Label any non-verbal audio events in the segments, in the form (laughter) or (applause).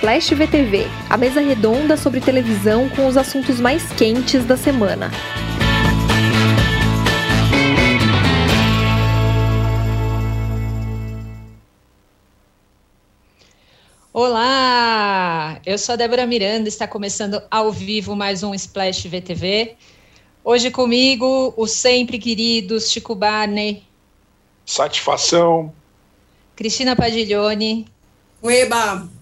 Splash VTV, a mesa redonda sobre televisão com os assuntos mais quentes da semana. Olá, eu sou a Débora Miranda, está começando ao vivo mais um Splash VTV. Hoje comigo o sempre querido Chico Barney. Satisfação. Cristina Padiglione. Ueba!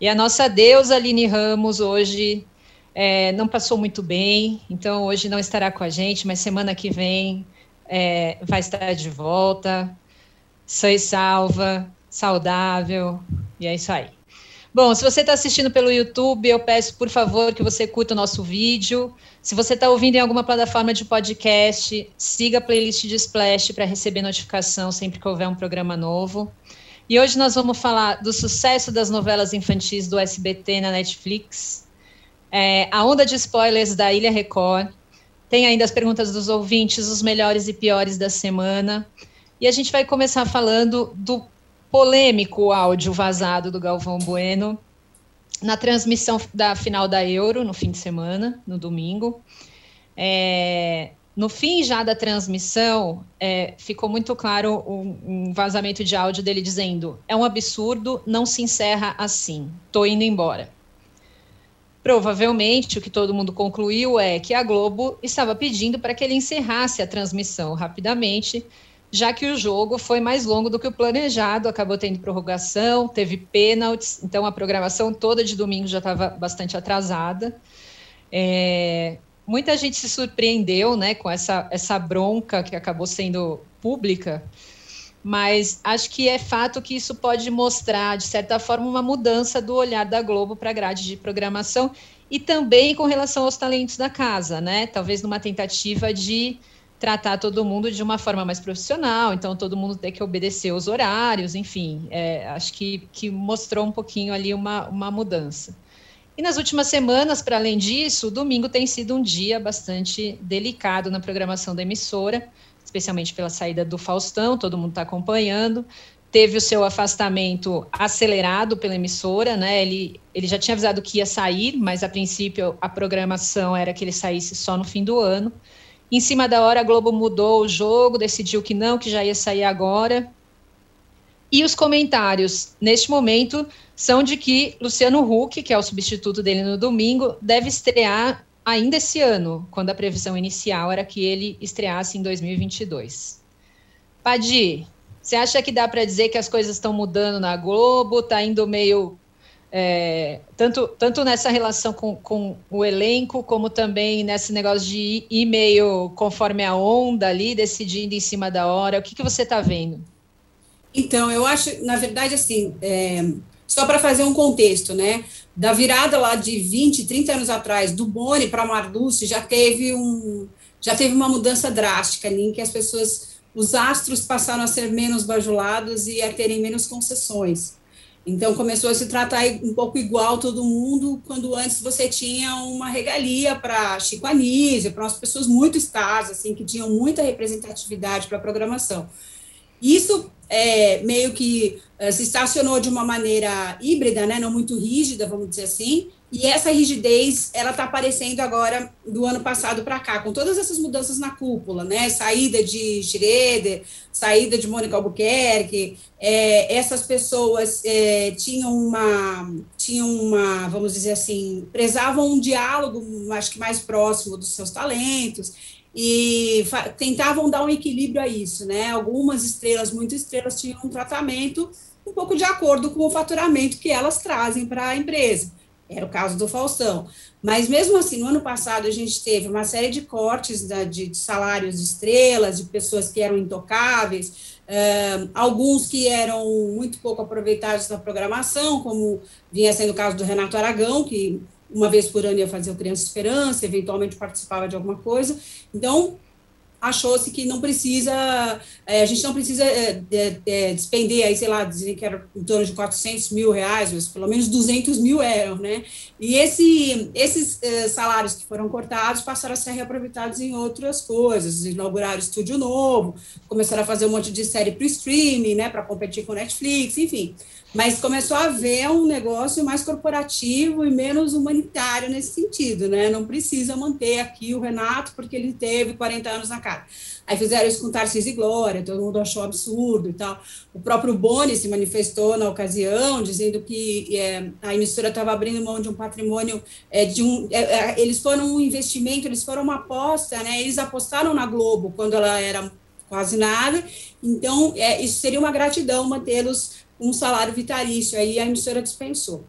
E a nossa deusa Aline Ramos hoje é, não passou muito bem, então hoje não estará com a gente, mas semana que vem é, vai estar de volta, e salva, saudável, e é isso aí. Bom, se você está assistindo pelo YouTube, eu peço, por favor, que você curta o nosso vídeo. Se você está ouvindo em alguma plataforma de podcast, siga a playlist de Splash para receber notificação sempre que houver um programa novo. E hoje nós vamos falar do sucesso das novelas infantis do SBT na Netflix, é, a onda de spoilers da Ilha Record, tem ainda as perguntas dos ouvintes, os melhores e piores da semana. E a gente vai começar falando do polêmico áudio vazado do Galvão Bueno na transmissão da final da Euro, no fim de semana, no domingo. É, no fim já da transmissão, é, ficou muito claro um, um, vazamento de áudio dele dizendo: é um absurdo, não se encerra assim, tô indo embora. Provavelmente o que todo mundo concluiu é que a Globo estava pedindo para que ele encerrasse a transmissão rapidamente, já que o jogo foi mais longo do que o planejado, acabou tendo prorrogação, teve pênaltis, então a programação toda de domingo já estava bastante atrasada. É, muita gente se surpreendeu né, com essa, essa bronca que acabou sendo pública, mas acho que é fato que isso pode mostrar, de certa forma, uma mudança do olhar da Globo para a grade de programação e também com relação aos talentos da casa, né? Talvez numa tentativa de tratar todo mundo de uma forma mais profissional, então todo mundo tem que obedecer os horários, enfim, é, acho que, que mostrou um pouquinho ali uma, uma mudança. E nas últimas semanas, para além disso, domingo tem sido um dia bastante delicado na programação da emissora, especialmente pela saída do Faustão, todo mundo está acompanhando. Teve o seu afastamento acelerado pela emissora, né? Ele, ele já tinha avisado que ia sair, mas a princípio a programação era que ele saísse só no fim do ano. Em cima da hora, a Globo mudou o jogo, decidiu que não, que já ia sair agora. E os comentários, neste momento, são de que Luciano Huck, que é o substituto dele no domingo, deve estrear ainda esse ano, quando a previsão inicial era que ele estreasse em 2022. Padi, você acha que dá para dizer que as coisas estão mudando na Globo? Está indo meio. É, tanto, tanto nessa relação com, com o elenco, como também nesse negócio de ir, meio conforme a onda ali, decidindo em cima da hora. O que, que você está vendo? Então, eu acho, na verdade, assim, é, só para fazer um contexto, né? Da virada lá de 20, 30 anos atrás, do Boni para Marluce, já teve um já teve uma mudança drástica ali, em que as pessoas, os astros passaram a ser menos bajulados e a terem menos concessões. Então começou a se tratar um pouco igual todo mundo, quando antes você tinha uma regalia para Chico Anísio, para umas pessoas muito estáveis, assim, que tinham muita representatividade para a programação. Isso é, meio que é, se estacionou de uma maneira híbrida, né, não muito rígida, vamos dizer assim, e essa rigidez, ela está aparecendo agora do ano passado para cá, com todas essas mudanças na cúpula, né, saída de Schroeder, saída de Mônica Albuquerque, é, essas pessoas é, tinham uma, tinham uma, vamos dizer assim, prezavam um diálogo, acho que mais próximo dos seus talentos, e tentavam dar um equilíbrio a isso, né? Algumas estrelas, muitas estrelas, tinham um tratamento um pouco de acordo com o faturamento que elas trazem para a empresa. Era o caso do Faustão. Mas mesmo assim, no ano passado, a gente teve uma série de cortes da, de, de, salários de estrelas, de pessoas que eram intocáveis, uh, alguns que eram muito pouco aproveitados na programação, como vinha sendo o caso do Renato Aragão, que uma vez por ano ia fazer o Criança Esperança, eventualmente participava de alguma coisa. Então, achou-se que não precisa, é, a gente não precisa é, é, despender aí, sei lá, dizem que era em torno de 400 mil reais, mas pelo menos 200 mil eram, né? E esse, esses é, salários que foram cortados passaram a ser reaproveitados em outras coisas, inauguraram estúdio novo, começaram a fazer um monte de série para streaming, né, para competir com Netflix, enfim. Mas começou a haver um negócio mais corporativo e menos humanitário nesse sentido, né? Não precisa manter aqui o Renato porque ele teve 40 anos na cara. Aí fizeram isso com Tarcísio e Glória, todo mundo achou absurdo e tal. O próprio Boni se manifestou na ocasião, dizendo que é, a emissora estava abrindo mão de um patrimônio, é, de um, é, é, eles foram um investimento, eles foram uma aposta, né? Eles apostaram na Globo quando ela era quase nada, então é, isso seria uma gratidão mantê-los um salário vitalício, aí a emissora dispensou.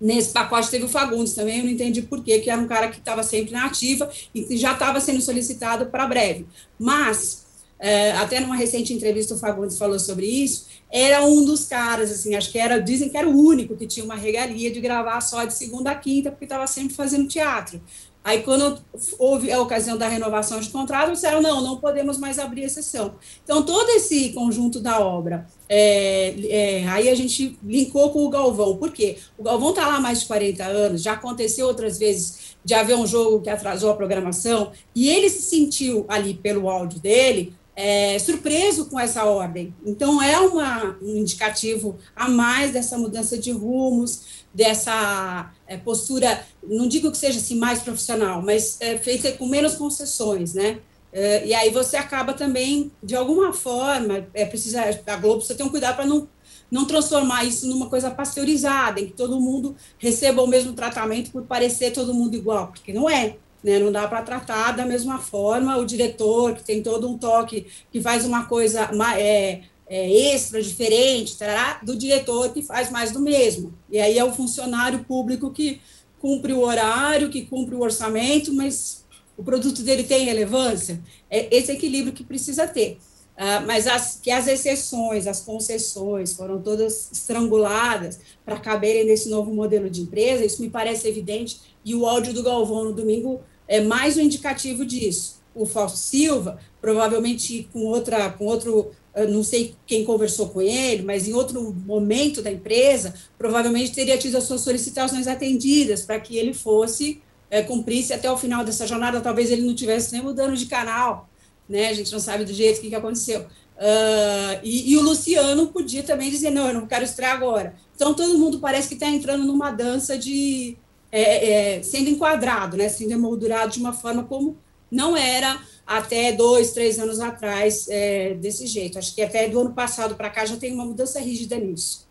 Nesse pacote teve o Fagundes também, eu não entendi por quê, que era um cara que estava sempre na ativa e que já estava sendo solicitado para breve. Mas, é, até numa recente entrevista o Fagundes falou sobre isso, era um dos caras, assim, acho que era, dizem que era o único que tinha uma regalia de gravar só de segunda a quinta, porque estava sempre fazendo teatro. Aí, quando houve a ocasião da renovação de contrato, disseram: não, não podemos mais abrir exceção. Então, todo esse conjunto da obra, é, é, aí a gente linkou com o Galvão. Por quê? O Galvão está lá há mais de 40 anos, já aconteceu outras vezes de haver um jogo que atrasou a programação, e ele se sentiu ali pelo áudio dele. É, surpreso com essa ordem. Então, é uma, um indicativo a mais dessa mudança de rumos, dessa é, postura, não digo que seja assim mais profissional, mas é, feita com menos concessões, né? É, e aí você acaba também, de alguma forma, é precisa a Globo você tem um cuidado para não não transformar isso numa coisa pasteurizada, em que todo mundo receba o mesmo tratamento por parecer todo mundo igual, porque não é. Né, não dá para tratar da mesma forma o diretor, que tem todo um toque, que faz uma coisa é, é, extra, diferente, tará, do diretor que faz mais do mesmo. E aí é o funcionário público que cumpre o horário, que cumpre o orçamento, mas o produto dele tem relevância. É esse equilíbrio que precisa ter. Uh, mas as, que as exceções, as concessões foram todas estranguladas para caberem nesse novo modelo de empresa, isso me parece evidente, e o áudio do Galvão no domingo é mais um indicativo disso. O Fausto Silva, provavelmente com, outra, com outro não sei quem conversou com ele, mas em outro momento da empresa, provavelmente teria tido as suas solicitações atendidas para que ele fosse, é, cumprisse até o final dessa jornada, talvez ele não tivesse nem mudando de canal, né? A gente não sabe do jeito que, que aconteceu. Uh, e, e, o Luciano podia também dizer, não, eu não quero estrear agora. Então, todo mundo parece que está entrando numa dança de... É, é, sendo enquadrado, né? Sendo emoldurado de uma forma como não era até dois, três anos atrás, é, desse jeito. Acho que até do ano passado para cá já tem uma mudança rígida nisso.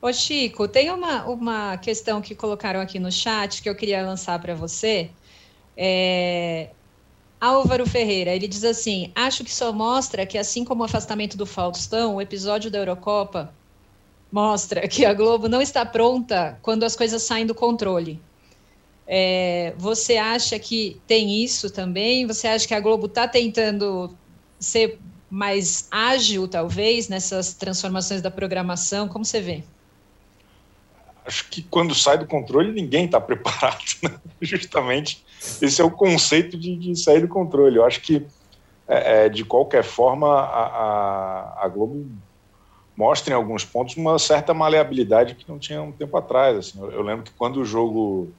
Ô Chico, tem uma, uma questão que colocaram aqui no chat que eu queria lançar para você. É, Álvaro Ferreira, ele diz assim: acho que só mostra que, assim como o afastamento do Faustão, o episódio da Eurocopa mostra que a Globo não está pronta quando as coisas saem do controle. É, você acha que tem isso também? Você acha que a Globo está tentando ser mais ágil, talvez, nessas transformações da programação? Como você vê? Acho que quando sai do controle, ninguém está preparado. Né? (laughs) Justamente esse é o conceito de, de, sair do controle. Eu acho que, é, é, de qualquer forma, a, a, a Globo mostra em alguns pontos uma certa maleabilidade que não tinha um tempo atrás. Assim. Eu, eu lembro que quando o jogo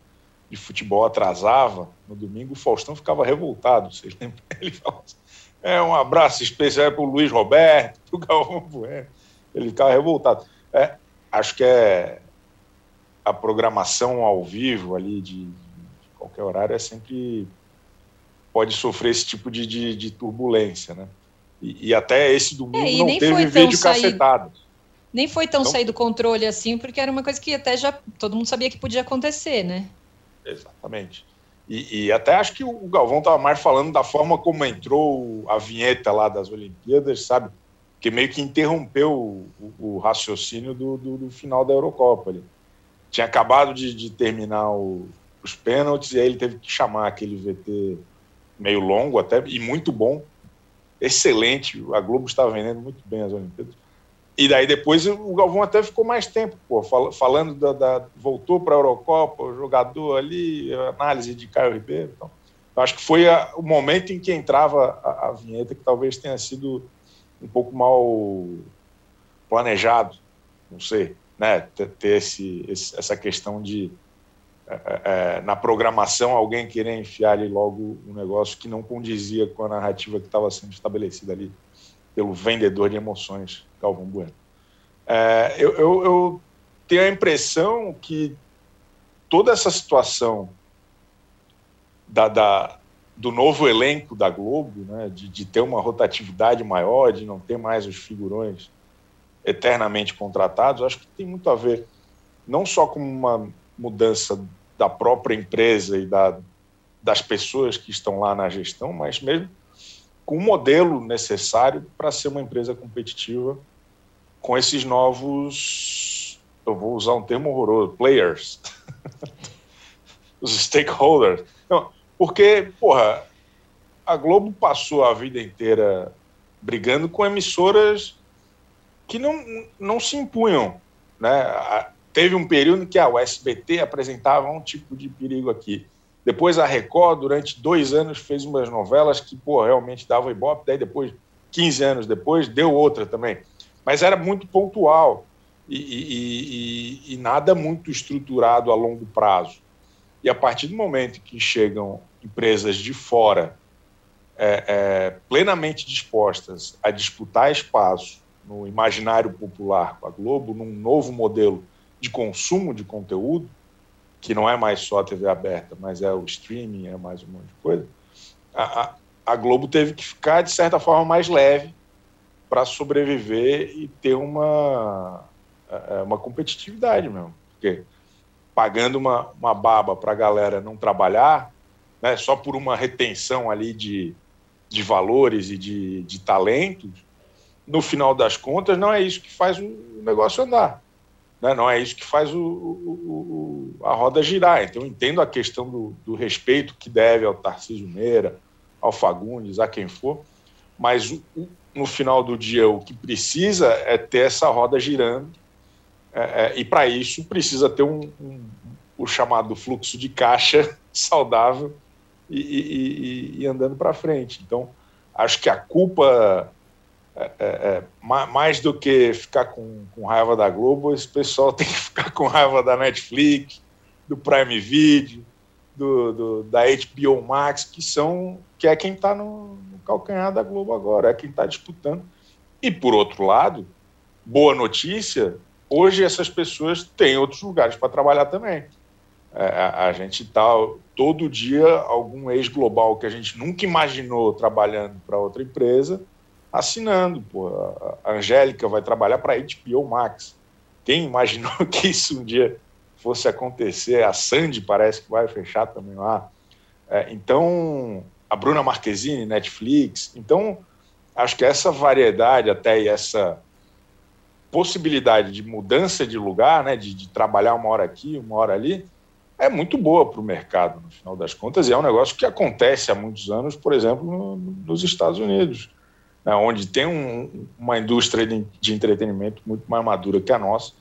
de futebol atrasava, no domingo o Faustão ficava revoltado. Vocês (laughs) lembram? Ele falava assim, é um abraço especial para o Luiz Roberto, para o Galvão Bueno. Ele ficava revoltado. É, acho que é a programação ao vivo ali de, de, qualquer horário é sempre pode sofrer esse tipo de, de, de turbulência, né? E, e, até esse domingo é, não teve vídeo cacetado. Nem foi tão então, sair do controle assim, porque era uma coisa que até já todo mundo sabia que podia acontecer, né? Exatamente. E, e, até acho que o Galvão estava mais falando da forma como entrou a vinheta lá das Olimpíadas, sabe? Que meio que interrompeu o, o, o raciocínio do, do, do, final da Eurocopa. Ele tinha acabado de, de terminar o, os pênaltis e aí ele teve que chamar aquele VT meio longo até e muito bom, excelente. A Globo estava vendendo muito bem as Olimpíadas. E daí depois o Galvão até ficou mais tempo, pô, falando da. da voltou para a Eurocopa, jogador ali, análise de Caio Ribeiro. Então. Acho que foi a, o momento em que entrava a, a, vinheta que talvez tenha sido um pouco mal planejado, não sei, né? Ter, ter esse, esse, essa questão de é, é, é, na programação alguém querer enfiar ali logo um negócio que não condizia com a narrativa que estava sendo estabelecida ali pelo vendedor de emoções, Galvão Bueno. É, eu, eu, eu tenho a impressão que toda essa situação da, da, do novo elenco da Globo, né, de, de, ter uma rotatividade maior, de não ter mais os figurões eternamente contratados, acho que tem muito a ver não só com uma mudança da própria empresa e da, das pessoas que estão lá na gestão, mas mesmo com o modelo necessário para ser uma empresa competitiva com esses novos, eu vou usar um termo horroroso, players, (laughs) os stakeholders. Não, porque, porra, a Globo passou a vida inteira brigando com emissoras que não, não se impunham. Né? Teve um período que a USBT apresentava um tipo de perigo aqui. Depois a Record, durante dois anos, fez umas novelas que, pô, realmente davam ibope. Daí depois, 15 anos depois, deu outra também. Mas era muito pontual e, e, e, e nada muito estruturado a longo prazo. E a partir do momento que chegam empresas de fora é, é, plenamente dispostas a disputar espaço no imaginário popular com a Globo, num novo modelo de consumo de conteúdo, que não é mais só a TV aberta, mas é o streaming, é mais um monte de coisa, a, a Globo teve que ficar, de certa forma, mais leve para sobreviver e ter uma, é, é, uma competitividade mesmo. Porque pagando uma, uma baba para a galera não trabalhar, né, só por uma retenção ali de, de valores e de, de talentos, no final das contas, não é isso que faz o negócio andar. Né? Não é isso que faz o, o, o, a roda girar. Então, entendo a questão do, do respeito que deve ao Tarcísio Meira, ao Fagundes, a quem for, mas no final do dia o que precisa é ter essa roda girando, é, é, e para isso precisa ter um, um, o chamado fluxo de caixa (laughs) saudável e, e, e, e andando para frente. Então, acho que a culpa é, é, é mais do que ficar com, com, raiva da Globo, esse pessoal (laughs) tem que ficar com raiva da Netflix, do Prime Video, do, do da HBO Max, que são que é quem está no, no, calcanhar da Globo agora, é quem está disputando. E por outro lado, boa notícia, hoje essas pessoas têm outros lugares para trabalhar também. É, a, a gente está todo dia algum ex-global que a gente nunca imaginou trabalhando para outra empresa assinando. Pô. A Angélica vai trabalhar para a HBO Max. Quem imaginou (laughs) que isso um dia fosse acontecer? A Sandy parece que vai fechar também lá. É, então, a Bruna Marquezine, Netflix. Então, acho que essa variedade até e essa possibilidade de mudança de lugar, né, de, de trabalhar uma hora aqui, uma hora ali, é muito boa para o mercado, no final das contas, e é um negócio que acontece há muitos anos, por exemplo, no, nos Estados Unidos né, onde tem um, uma indústria de, de, entretenimento muito mais madura que a nossa,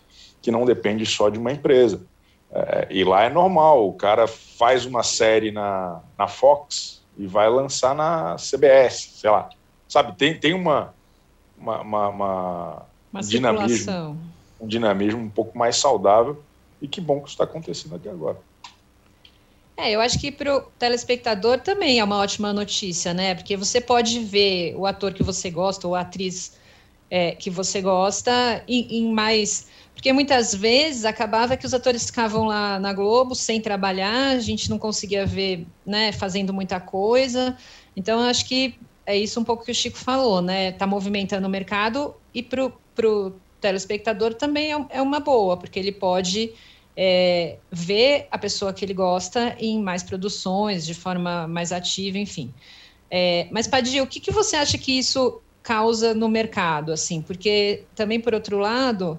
que não depende só de uma empresa. É, e lá é normal, o cara faz uma série na, na Fox e vai lançar na CBS, sei lá. Sabe, tem, tem uma, uma, uma, uma, uma dinamismo, um dinamismo um pouco mais saudável e que bom que isso está acontecendo aqui agora. É, eu acho que para o telespectador também é uma ótima notícia, né? Porque você pode ver o ator que você gosta ou a atriz é, que você gosta em, em, mais. Porque muitas vezes acabava que os atores ficavam lá na Globo sem trabalhar, a gente não conseguia ver, né, fazendo muita coisa. Então, eu acho que é isso um pouco que o Chico falou, né? Está movimentando o mercado e para o telespectador também é, é uma boa, porque ele pode é, ver a pessoa que ele gosta em mais produções, de forma mais ativa, enfim. É, mas, Padir, o que, que você acha que isso causa no mercado, assim? Porque também, por outro lado,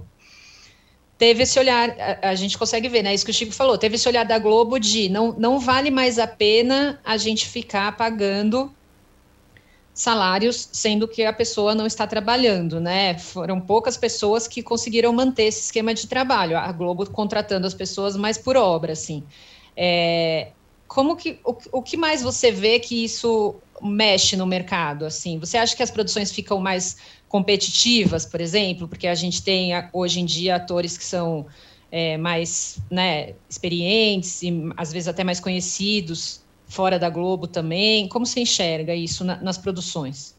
teve esse olhar, a, a, gente consegue ver, né? Isso que o Chico falou, teve esse olhar da Globo de não, não vale mais a pena a gente ficar pagando salários, sendo que a pessoa não está trabalhando, né? Foram poucas pessoas que conseguiram manter esse esquema de trabalho. A Globo contratando as pessoas mais por obra, assim. É, como que o, o que mais você vê que isso mexe no mercado? Assim, você acha que as produções ficam mais competitivas, por exemplo, porque a gente tem hoje em dia atores que são é, mais né, experientes e às vezes até mais conhecidos fora da Globo também. Como você enxerga isso na, nas produções?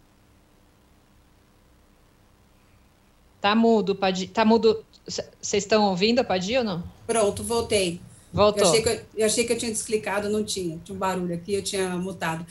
Tá mudo, Padi. Tá mudo. Vocês estão ouvindo a Padi ou não? Pronto, voltei. Voltou. Eu achei, que eu, eu achei que eu tinha desclicado, não tinha. Tinha um barulho aqui, eu tinha mutado.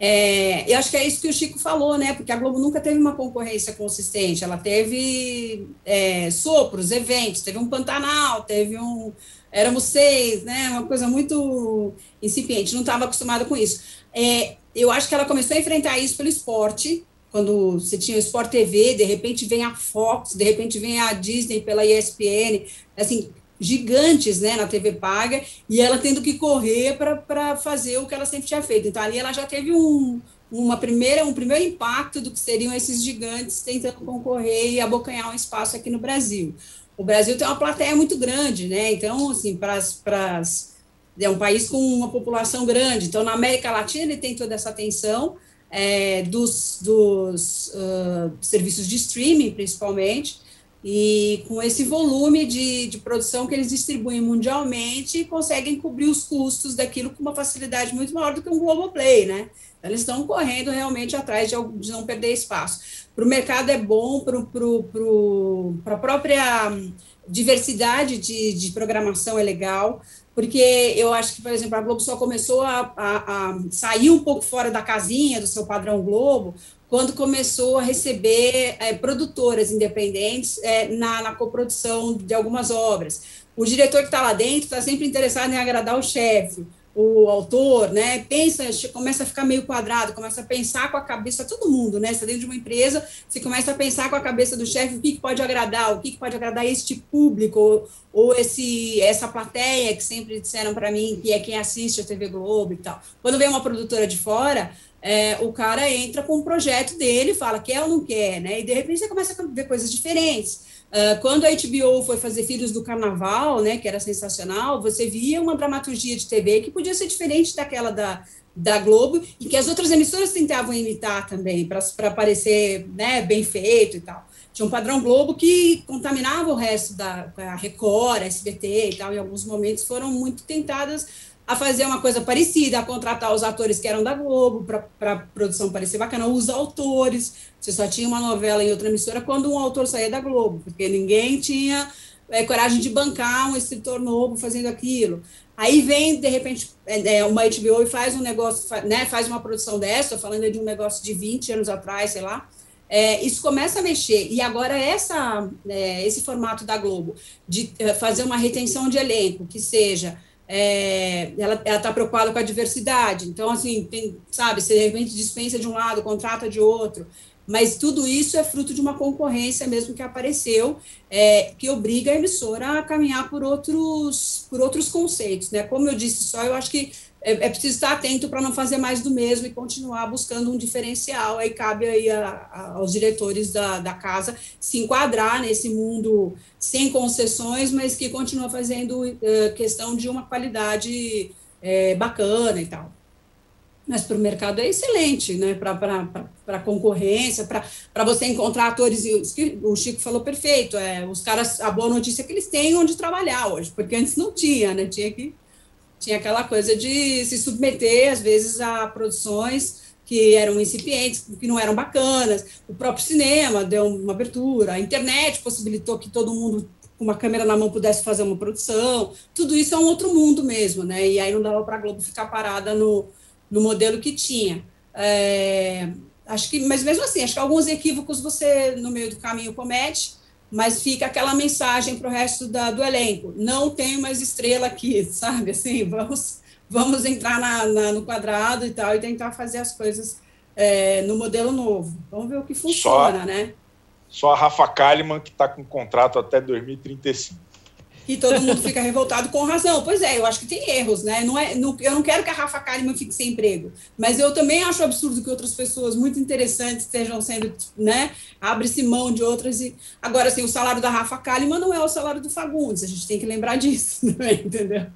É, eu acho que é isso que o Chico falou, né? Porque a Globo nunca teve uma concorrência consistente. Ela teve é, sopros, eventos, teve um Pantanal, teve um. Éramos seis, né? Uma coisa muito incipiente, não estava acostumada com isso. É, eu acho que ela começou a enfrentar isso pelo esporte, quando você tinha o Sport TV, de repente vem a Fox, de repente vem a Disney pela ESPN, assim, gigantes né, na TV paga, e ela tendo que correr para fazer o que ela sempre tinha feito. Então, ali ela já teve um, uma primeira, um primeiro impacto do que seriam esses gigantes tentando concorrer e abocanhar um espaço aqui no Brasil. O Brasil tem uma plateia muito grande, né? Então, assim, para as. É um país com uma população grande. Então, na América Latina, ele tem toda essa atenção é, dos, dos uh, serviços de streaming, principalmente, e com esse volume de, de produção que eles distribuem mundialmente, conseguem cobrir os custos daquilo com uma facilidade muito maior do que um Globoplay, né? Então, eles estão correndo realmente atrás de, de não perder espaço. Para o mercado é bom, para a própria diversidade de, de programação é legal, porque eu acho que, por exemplo, a Globo só começou a, a, a, sair um pouco fora da casinha do seu padrão Globo quando começou a receber é, produtoras independentes é, na, na coprodução de algumas obras. O diretor que está lá dentro está sempre interessado em agradar o chefe, o autor, né? Pensa, começa a ficar meio quadrado, começa a pensar com a cabeça, todo mundo, né? Você está dentro de uma empresa, você começa a pensar com a cabeça do chefe o que, que, pode agradar, o que, que pode agradar este público, ou, ou esse, essa plateia que sempre disseram para mim que é quem assiste a TV Globo e tal. Quando vem uma produtora de fora, é, o cara entra com o projeto dele, fala quer ou não quer, né? E de repente você começa a ver coisas diferentes. Uh, quando a HBO foi fazer Filhos do Carnaval, né, que era sensacional, você via uma dramaturgia de TV que podia ser diferente daquela da, da Globo e que as outras emissoras tentavam imitar também, para parecer né, bem feito e tal. Tinha um padrão Globo que contaminava o resto da Record, SBT e tal, em alguns momentos foram muito tentadas a fazer uma coisa parecida, a contratar os atores que eram da Globo para a produção parecer bacana, os autores. Você só tinha uma novela em outra emissora quando um autor saía da Globo, porque ninguém tinha é, coragem de bancar um escritor novo fazendo aquilo. Aí vem, de repente, é, é uma HBO e faz um negócio, né, faz uma produção dessa, falando de um negócio de 20 anos atrás, sei lá. É, isso começa a mexer. E agora, essa, é, esse formato da Globo, de é, fazer uma retenção de elenco, que seja é, ela está preocupada com a diversidade. Então, assim, tem, sabe, você de repente dispensa de um lado, contrata de outro. Mas tudo isso é fruto de uma concorrência mesmo que apareceu, é, que obriga a emissora a caminhar por outros, por outros conceitos. Né? Como eu disse só, eu acho que é, é preciso estar atento para não fazer mais do mesmo e continuar buscando um diferencial. Aí cabe aí a, a, aos diretores da, da casa se enquadrar nesse mundo sem concessões, mas que continua fazendo uh, questão de uma qualidade é, bacana e tal. Mas para o mercado é excelente, né? Para concorrência, para você encontrar atores. O Chico falou perfeito. É, os caras, a boa notícia é que eles têm onde trabalhar hoje, porque antes não tinha, né? Tinha que tinha aquela coisa de se submeter, às vezes, a produções que eram incipientes, que não eram bacanas. O próprio cinema deu uma abertura, a internet possibilitou que todo mundo com uma câmera na mão pudesse fazer uma produção. Tudo isso é um outro mundo mesmo, né? E aí não dava para a Globo ficar parada no, no modelo que tinha. É, acho que, mas mesmo assim, acho que alguns equívocos você no meio do caminho comete mas fica aquela mensagem para o resto da, do elenco: não tem mais estrela aqui, (laughs) sabe? Assim, vamos, vamos entrar na, na, no quadrado e tal e tentar fazer as coisas é, no modelo novo. Vamos ver o que funciona, só, né? Só a Rafa Kalimann, que está com contrato até 2035. E todo mundo fica revoltado com razão. Pois é, eu acho que tem erros, né? Não é, não, eu não quero que a Rafa Kalimann fique sem emprego, mas eu também acho absurdo que outras pessoas muito interessantes estejam sendo, né? Abre-se mão de outras. E... Agora, assim, o salário da Rafa Kalimann não é o salário do Fagundes, a gente tem que lembrar disso, (laughs) né? entendeu?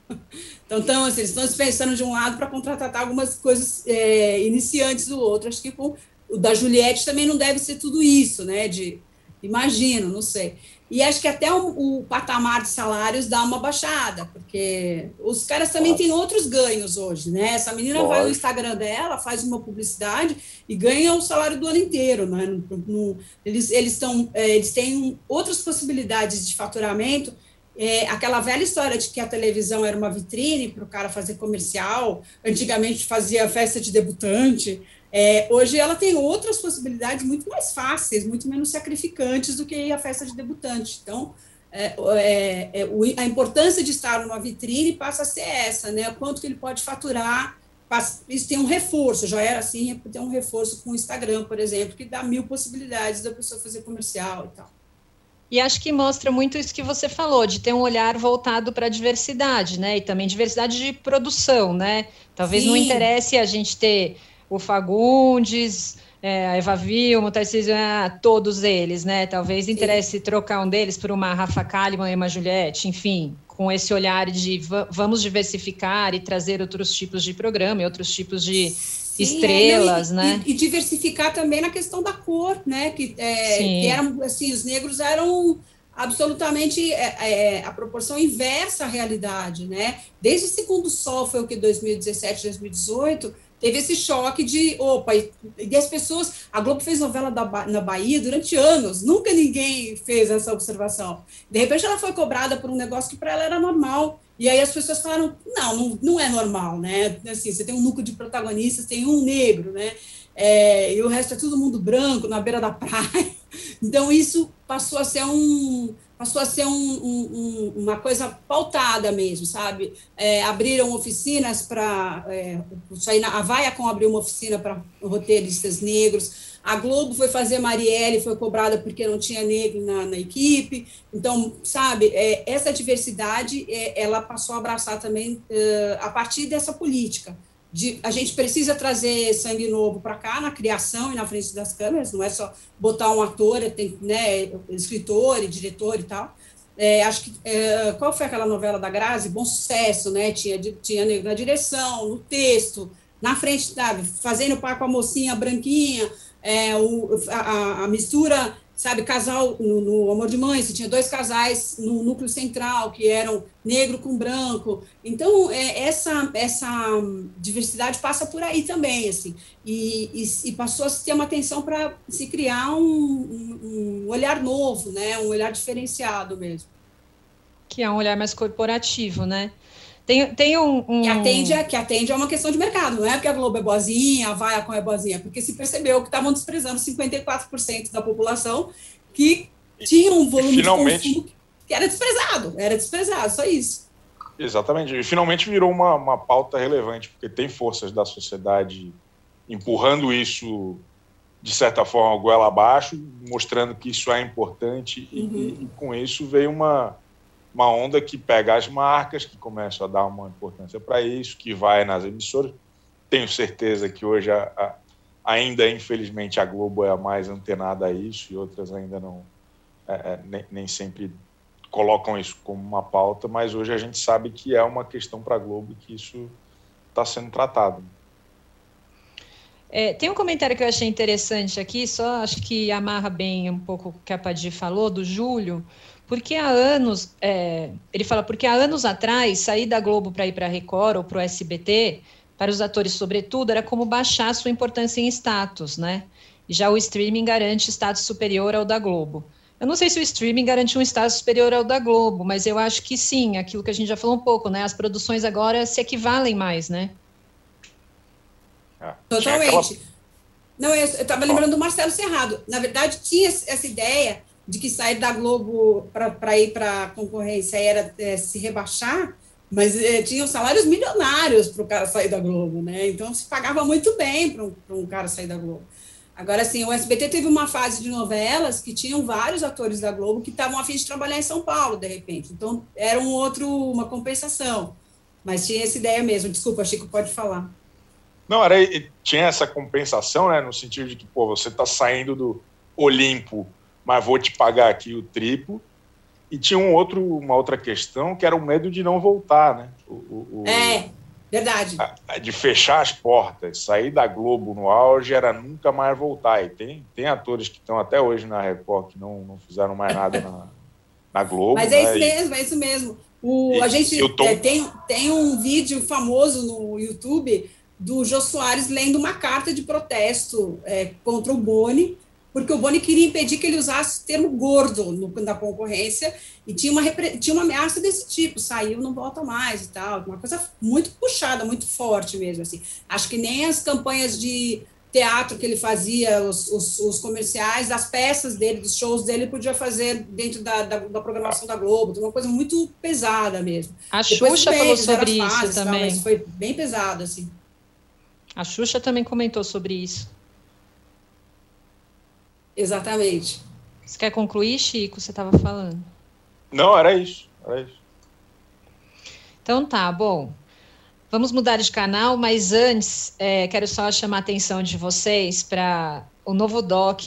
Então, então assim, eles estão se pensando de um lado para contratar algumas coisas é, iniciantes do outro. Acho que o da Juliette também não deve ser tudo isso, né? De imagino, não sei. E acho que até o, o, patamar de salários dá uma baixada, porque os caras também têm outros ganhos hoje, né? Essa menina Pode. vai no Instagram dela, faz uma publicidade e ganha o salário do ano inteiro, né? No, no, eles, eles, tão, é, eles têm outras possibilidades de faturamento. É, aquela velha história de que a televisão era uma vitrine para o cara fazer comercial, antigamente fazia festa de debutante, é, hoje ela tem outras possibilidades muito mais fáceis, muito menos sacrificantes do que a festa de debutante. Então, é, é, é a importância de estar numa vitrine passa a ser essa, né? Quanto que ele pode faturar. Passa, isso tem um reforço, já era assim, tem um reforço com o Instagram, por exemplo, que dá mil possibilidades da pessoa fazer comercial e tal. E acho que mostra muito isso que você falou, de ter um olhar voltado para a diversidade, né? E também diversidade de produção, né? Talvez Sim. não interesse a gente ter o Fagundes, é, a Eva Vilma, o Tarcísio, é, todos eles, né? Talvez interesse Sim. trocar um deles por uma Rafa Kalimann e uma Juliette, enfim, com esse olhar de vamos diversificar e trazer outros tipos de programa e outros tipos de Sim, estrelas, é, não, e, né? E, e, diversificar também na questão da cor, né? Que, é, que eram, assim, os negros eram absolutamente é, é, a proporção inversa à realidade, né? Desde o segundo sol foi o que 2017, 2018 teve esse choque de, opa, e, e as pessoas, a Globo fez novela da, na Bahia durante anos, nunca ninguém fez essa observação. De repente ela foi cobrada por um negócio que para ela era normal, e aí as pessoas falaram, não, não, não é normal, né? Assim, você tem um núcleo de protagonistas, tem um negro, né? É, e o resto é todo mundo branco, na beira da praia. (laughs) Então isso passou a ser um, passou a ser um, um, uma coisa pautada mesmo, sabe? É, abriram oficinas para. É, a Viacom abriu uma oficina para roteiristas negros. A Globo foi fazer Marielle, foi cobrada porque não tinha negro na, na equipe. Então, sabe, é, essa diversidade, é, ela passou a abraçar também a partir dessa política de, a gente precisa trazer sangue novo para cá, na criação e na frente das câmeras, não é só botar um ator, tem né, escritor e diretor e tal. É, acho que é, qual foi aquela novela da Grazi? Bom sucesso, né? Tinha, tinha na direção, no texto, na frente, sabe, fazendo par com a mocinha branquinha, é, o, a, a mistura sabe, casal no, no, Amor de Mãe, você tinha dois casais no núcleo central que eram negro com branco. Então, é, essa, essa diversidade passa por aí também, assim, e, e, e passou a se ter uma atenção para se criar um, um, um, olhar novo, né, um olhar diferenciado mesmo. Que é um olhar mais corporativo, né? Tem, tem um, um... Que, atende a, que atende a uma questão de mercado, não é porque a Globo é boazinha, a Viacom é boazinha, porque se percebeu que estavam desprezando 54% da população que tinha um volume finalmente, de consumo que era desprezado, era desprezado, só isso. Exatamente, e finalmente virou uma, uma pauta relevante, porque tem forças da sociedade empurrando isso de certa forma goela abaixo, mostrando que isso é importante, uhum. e, e com isso veio uma uma onda que pega as marcas, que começam a dar uma importância para isso, que vai nas emissoras. Tenho certeza que hoje, a, a, ainda infelizmente, a Globo é a mais antenada a isso e outras ainda não, é, é, nem, nem, sempre colocam isso como uma pauta, mas hoje a gente sabe que é uma questão para a Globo que isso está sendo tratado. É, tem um comentário que eu achei interessante aqui, só acho que amarra bem um pouco o que a Padir falou, do Júlio, porque há anos, é, ele fala, porque há anos atrás, sair da Globo para ir para a Record ou para o SBT, para os atores, sobretudo, era como baixar sua importância em status, né? E já o streaming garante status superior ao da Globo. Eu não sei se o streaming garante um status superior ao da Globo, mas eu acho que sim, aquilo que a gente já falou um pouco, né? As produções agora se equivalem mais, né? Ah, Totalmente. Não, eu estava lembrando do Marcelo Serrado. Na verdade, tinha essa ideia de que sair da Globo para ir para a concorrência era é, se rebaixar, mas é, tinham salários milionários para o cara sair da Globo, né? Então se pagava muito bem para um, um, cara sair da Globo. Agora, assim, o SBT teve uma fase de novelas que tinham vários atores da Globo que estavam a fim de trabalhar em São Paulo, de repente. Então, era um outro, uma compensação. Mas tinha essa ideia mesmo. Desculpa, Chico, pode falar. Não, era, tinha essa compensação, né? No sentido de que, pô, você está saindo do Olimpo, mas vou te pagar aqui o triplo. E tinha um outro, uma outra questão que era o medo de não voltar, né? O, o, é, verdade. A, de fechar as portas, sair da Globo no auge era nunca mais voltar. E tem, tem atores que estão até hoje na Record que não, não fizeram mais nada na, na Globo. Mas é né? isso mesmo, é isso mesmo. O, e, a gente Tom... é, tem, tem um vídeo famoso no YouTube do Jô Soares lendo uma carta de protesto é, contra o Boni, porque o Boni queria impedir que ele usasse o termo gordo no, na concorrência, e tinha uma, tinha uma ameaça desse tipo, saiu, não volta mais e tal, uma coisa muito puxada, muito forte mesmo, assim. Acho que nem as campanhas de teatro que ele fazia, os, os, os comerciais, as peças dele, dos shows dele, podia fazer dentro da, da, da programação da Globo, uma coisa muito pesada mesmo. A Depois Xuxa falou sobre isso também. Tal, foi bem pesado, assim. A Xuxa também comentou sobre isso. Exatamente. Você quer concluir, Chico? Você estava falando. Não, era isso. Era isso. Então tá, bom. Vamos mudar de canal, mas antes é, quero só chamar a atenção de vocês para o novo doc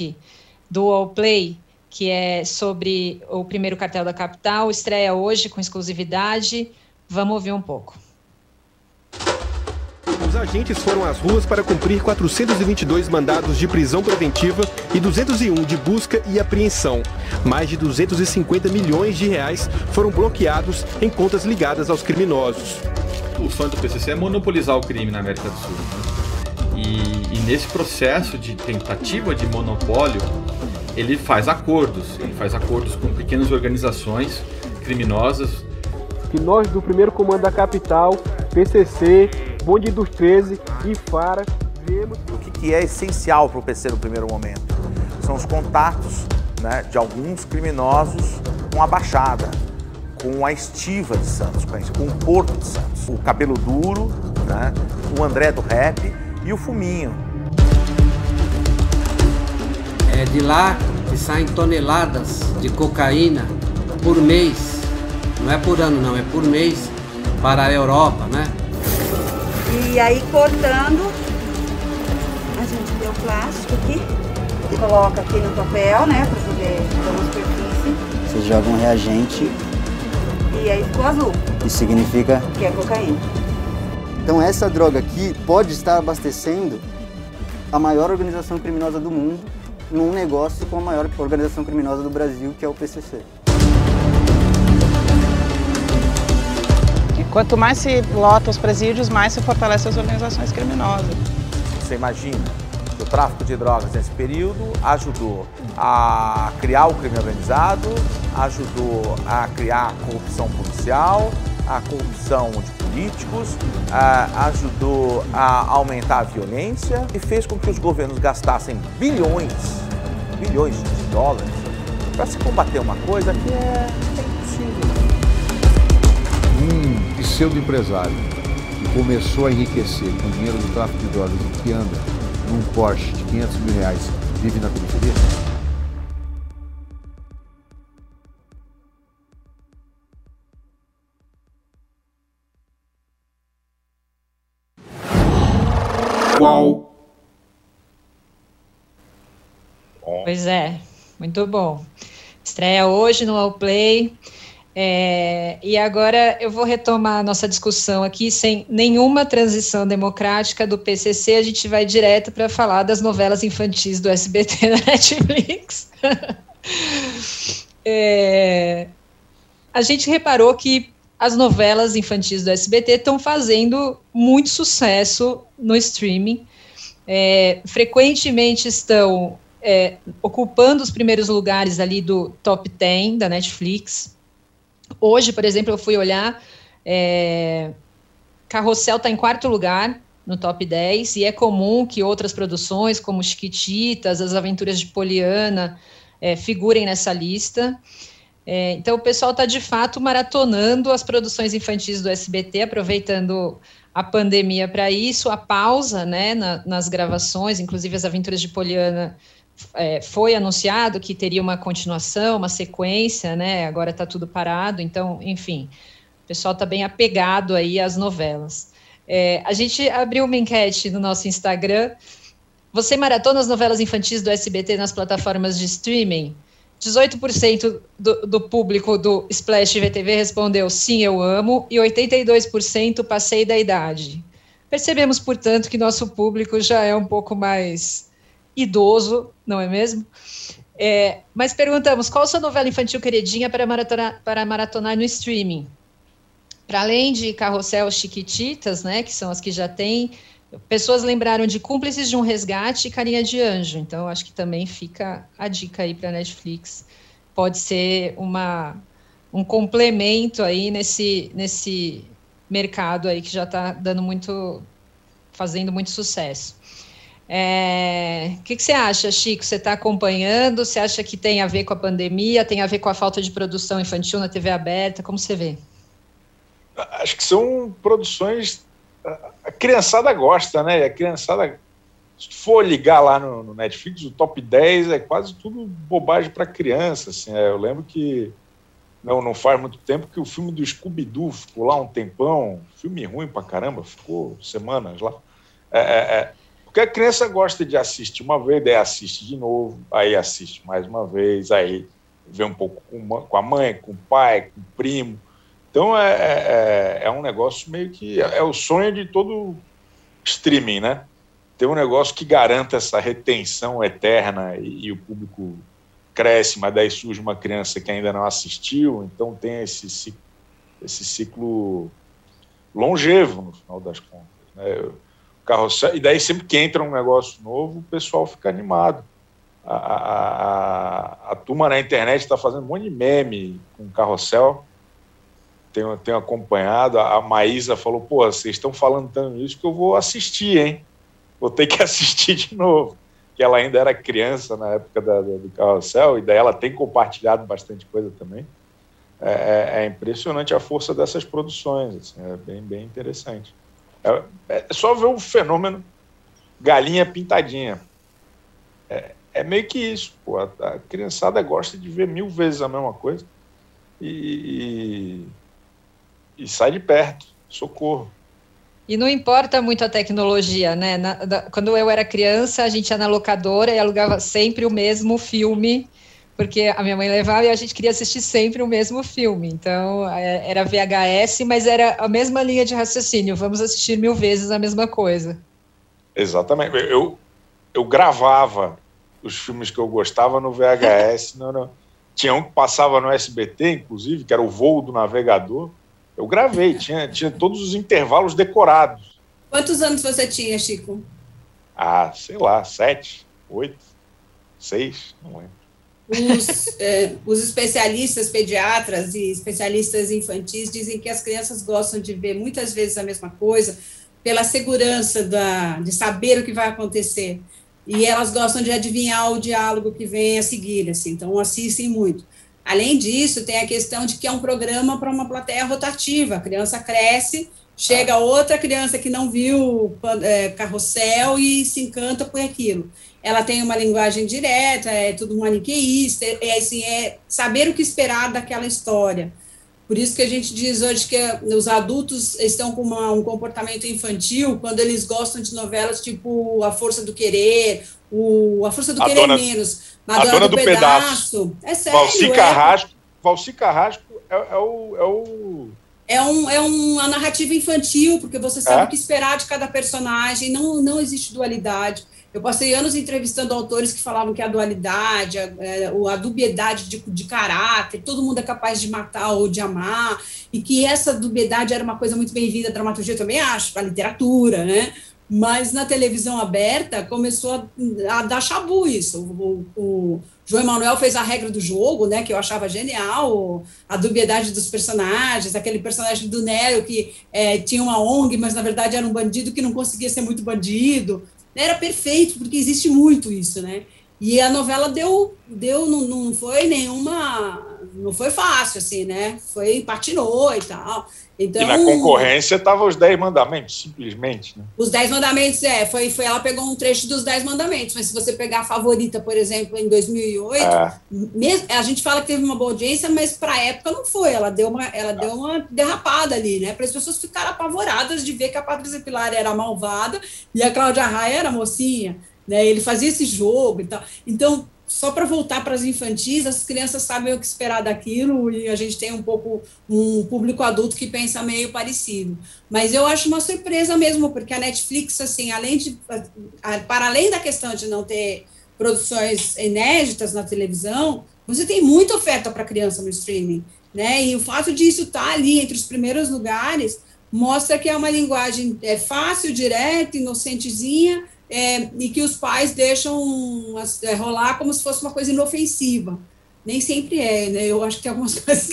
do Allplay, que é sobre o primeiro cartel da capital, estreia hoje com exclusividade. Vamos ouvir um pouco. Os agentes foram às ruas para cumprir 422 mandados de prisão preventiva e 201 de busca e apreensão. Mais de 250 milhões de reais foram bloqueados em contas ligadas aos criminosos. O sonho do PCC é monopolizar o crime na América do Sul. E, e nesse processo de tentativa de monopólio, ele faz acordos. Ele faz acordos com pequenas organizações criminosas. Que nós do primeiro comando da capital, PCC, Bonde dos 13 e Fara. Vemos... O que, que é essencial para o PC no primeiro momento? São os contatos né, de alguns criminosos com a Baixada, com a Estiva de Santos, com o Porto de Santos, o Cabelo Duro, né, o André do Rap e o Fuminho. É de lá que saem toneladas de cocaína por mês, não é por ano não, é por mês para a Europa, né? E aí cortando, a gente deu plástico aqui, coloca aqui no papel, né, para poder ter uma superfície. Vocês jogam um reagente. E aí ficou azul. Isso significa? Que é cocaína. Então essa droga aqui pode estar abastecendo a maior organização criminosa do mundo num negócio com a maior organização criminosa do Brasil, que é o PCC. Quanto mais se lota os presídios, mais se fortalece as organizações criminosas. Você imagina, o tráfico de drogas nesse período ajudou a criar o crime organizado, ajudou a criar a corrupção policial, a corrupção de políticos, ajudou a aumentar a violência e fez com que os governos gastassem bilhões, bilhões de dólares para se combater uma coisa que é, impossível pseudo-empresário que começou a enriquecer com o dinheiro do tráfico de drogas e que anda num Porsche de 500 mil reais vive na periferia? Qual? Pois é, muito bom. Estreia hoje no All Play. É, e agora eu vou retomar a nossa discussão aqui, sem nenhuma transição democrática do PCC, a gente vai direto para falar das novelas infantis do SBT na (laughs) Netflix. (laughs) é, a gente reparou que as novelas infantis do SBT estão fazendo muito sucesso no streaming, é, frequentemente estão é, ocupando os primeiros lugares ali do top 10 da Netflix. Hoje, por exemplo, eu fui olhar, é, Carrossel está em quarto lugar no top 10, e é comum que outras produções, como Chiquititas, As Aventuras de Poliana, é, figurem nessa lista. É, então, o pessoal está, de fato, maratonando as produções infantis do SBT, aproveitando a pandemia para isso, a pausa né, na, nas gravações, inclusive as aventuras de Poliana é, foi anunciado que teria uma continuação, uma sequência, né? Agora está tudo parado, então, enfim, o pessoal está bem apegado aí às novelas. É, a gente abriu uma enquete no nosso Instagram. Você maratona as novelas infantis do SBT nas plataformas de streaming? 18% do, do, público do Splash VTV respondeu sim, eu amo, e 82% passei da idade. Percebemos, portanto, que nosso público já é um pouco mais idoso, não é mesmo? É, mas perguntamos qual sua novela infantil queridinha para maratonar, para maratonar no streaming? Para além de Carrossel Chiquititas, né, que são as que já tem, pessoas lembraram de Cúmplices de um Resgate e Carinha de Anjo. Então, acho que também fica a dica aí para Netflix. Pode ser uma, um complemento aí nesse, nesse mercado aí que já está dando muito, fazendo muito sucesso. É, o que, que, você acha, Chico? Você está acompanhando? Você acha que tem a ver com a pandemia? Tem a ver com a falta de produção infantil na TV aberta? Como você vê? Acho que são produções. A criançada gosta, né? A criançada. Se for ligar lá no, no Netflix, o top 10 é quase tudo bobagem para criança. Assim, é, eu lembro que não, não faz muito tempo que o filme do Scooby-Doo ficou lá um tempão. Filme ruim pra caramba, ficou semanas lá. É, é, é porque a criança gosta de assistir uma vez, daí assiste de novo, aí assiste mais uma vez, aí vê um pouco com a mãe, com o pai, com o primo. Então é, é, é, é um negócio meio que. É, é o sonho de todo streaming, né? Ter um negócio que garanta essa retenção eterna e, e o público cresce, mas daí surge uma criança que ainda não assistiu, então tem esse, esse ciclo longevo, no final das contas. Né? Carrossel, e daí sempre que entra um negócio novo, o pessoal fica animado. A, a, a, a turma na internet está fazendo um monte de meme com carrossel. Tenho, tenho acompanhado. A, Maísa falou: pô, vocês estão falando tanto isso que eu vou assistir, hein? Vou ter que (laughs) assistir de novo. Que ela ainda era criança na época da, do carrossel, e daí ela tem compartilhado bastante coisa também. É, é, é impressionante a força dessas produções, assim, é bem, bem interessante. É, é só ver o fenômeno galinha pintadinha. É, é meio que isso. Pô. A, a, criançada gosta de ver mil vezes a mesma coisa e, e, e sai de perto. Socorro. E não importa muito a tecnologia, né? Na, da, quando eu era criança, a gente ia na locadora e alugava sempre o mesmo filme porque a minha mãe levava e a gente queria assistir sempre o mesmo filme. Então, é, era VHS, mas era a mesma linha de raciocínio. Vamos assistir mil vezes a mesma coisa. Exatamente. Eu, eu gravava os filmes que eu gostava no VHS. (laughs) no, no, tinha um que passava no SBT, inclusive, que era o Voo do Navegador. Eu gravei, tinha, tinha todos os intervalos decorados. Quantos anos você tinha, Chico? Ah, sei lá, sete, oito, seis, não lembro os, é, os especialistas pediatras e especialistas infantis dizem que as crianças gostam de ver muitas vezes a mesma coisa pela segurança da, de saber o que vai acontecer. E elas gostam de adivinhar o diálogo que vem a seguir, assim, então assistem muito. Além disso, tem a questão de que é um programa para uma plateia rotativa. A criança cresce, chega outra criança que não viu é, carrossel e se encanta por aquilo ela tem uma linguagem direta, é tudo maniqueísta, é, é, assim, é saber o que esperar daquela história. Por isso que a gente diz hoje que os adultos estão com uma, um comportamento infantil quando eles gostam de novelas tipo A Força do Querer, o A Força do a Querer dona, Menos, Madonna a Dona do, do Pedaço. pedaço. É sério. Valci é. Carrasco, Valci Carrasco é, é, o, é o é, um, é uma narrativa infantil, porque você sabe é? o que esperar de cada personagem, não, não existe dualidade. Eu passei anos entrevistando autores que falavam que a dualidade, a, é, a dubiedade de, de, caráter, todo mundo é capaz de matar ou de amar, e que essa dubiedade era uma coisa muito bem-vinda à dramaturgia, eu também acho, à literatura, né? Mas na televisão aberta começou a, a dar chabu isso. O, o, o João Emanuel fez a regra do jogo, né, que eu achava genial, a dubiedade dos personagens, aquele personagem do Nero que é, tinha uma ONG, mas na verdade era um bandido que não conseguia ser muito bandido era perfeito, porque existe muito isso, né? E a novela deu, deu não, não foi nenhuma, não foi fácil, assim, né? Foi, patinou e tal. Então, e na (laughs) concorrência estavam os Dez Mandamentos, simplesmente. Né? Os Dez Mandamentos, é, foi, foi, ela pegou um trecho dos Dez Mandamentos, mas se você pegar a favorita, por exemplo, em 2008, é. mesmo, a gente fala que teve uma boa audiência, mas para a época não foi, ela deu uma, ela deu uma derrapada ali, né, para as pessoas ficaram apavoradas de ver que a Patrícia Pilar era malvada e a Cláudia Raia era mocinha, né, ele fazia esse jogo e tal, então só para voltar para as infantis, as crianças sabem o que esperar daquilo e a gente tem um pouco um público adulto que pensa meio parecido. Mas eu acho uma surpresa mesmo, porque a Netflix, assim, além de, para além da questão de não ter produções inéditas na televisão, você tem muita oferta para criança no streaming, né? E o fato disso estar tá ali entre os primeiros lugares mostra que é uma linguagem é fácil, direta, inocentezinha é, e que os pais deixam é, rolar como se fosse uma coisa inofensiva. Nem sempre é, né? Eu acho que tem algumas (laughs) coisas,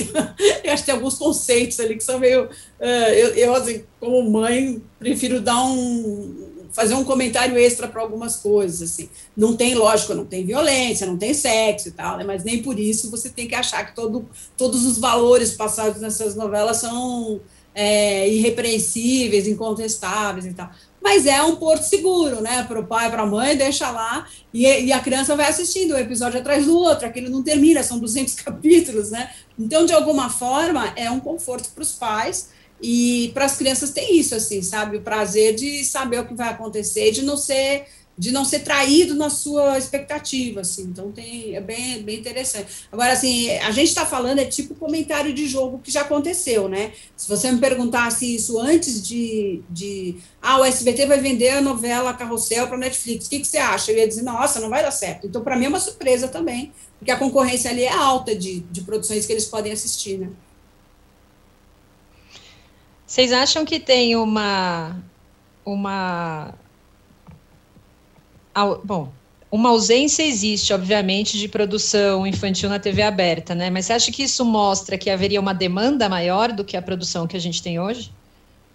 eu acho que tem alguns conceitos ali que são meio. Uh, eu, eu, assim, como mãe, prefiro dar um. fazer um comentário extra para algumas coisas, assim. Não tem, lógico, não tem violência, não tem sexo e tal, né? Mas nem por isso você tem que achar que todo, todos os valores passados nessas novelas são é, irrepreensíveis, incontestáveis e tal mas é um porto seguro, né? Para o pai, para a mãe, deixa lá e, e, a criança vai assistindo um episódio atrás do outro, aquele não termina, são 200 (laughs) capítulos, né? Então, de alguma forma, é um conforto para os pais e para as crianças tem isso, assim, sabe? O prazer de saber o que vai acontecer, de não ser de não ser traído na sua expectativa, assim. Então tem é bem, bem interessante. Agora, assim, a gente está falando é tipo comentário de jogo que já aconteceu, né? Se você me perguntasse isso antes de, de ah, o SBT vai vender a novela Carrossel para Netflix, o que, que você acha? Eu ia dizer, nossa, não vai dar certo. Então, para mim é uma surpresa também, porque a concorrência ali é alta de, de produções que eles podem assistir, né? Vocês acham que tem uma uma bom, uma ausência existe, obviamente, de produção infantil na TV aberta, né? Mas você acha que isso mostra que haveria uma demanda maior do que a produção que a gente tem hoje?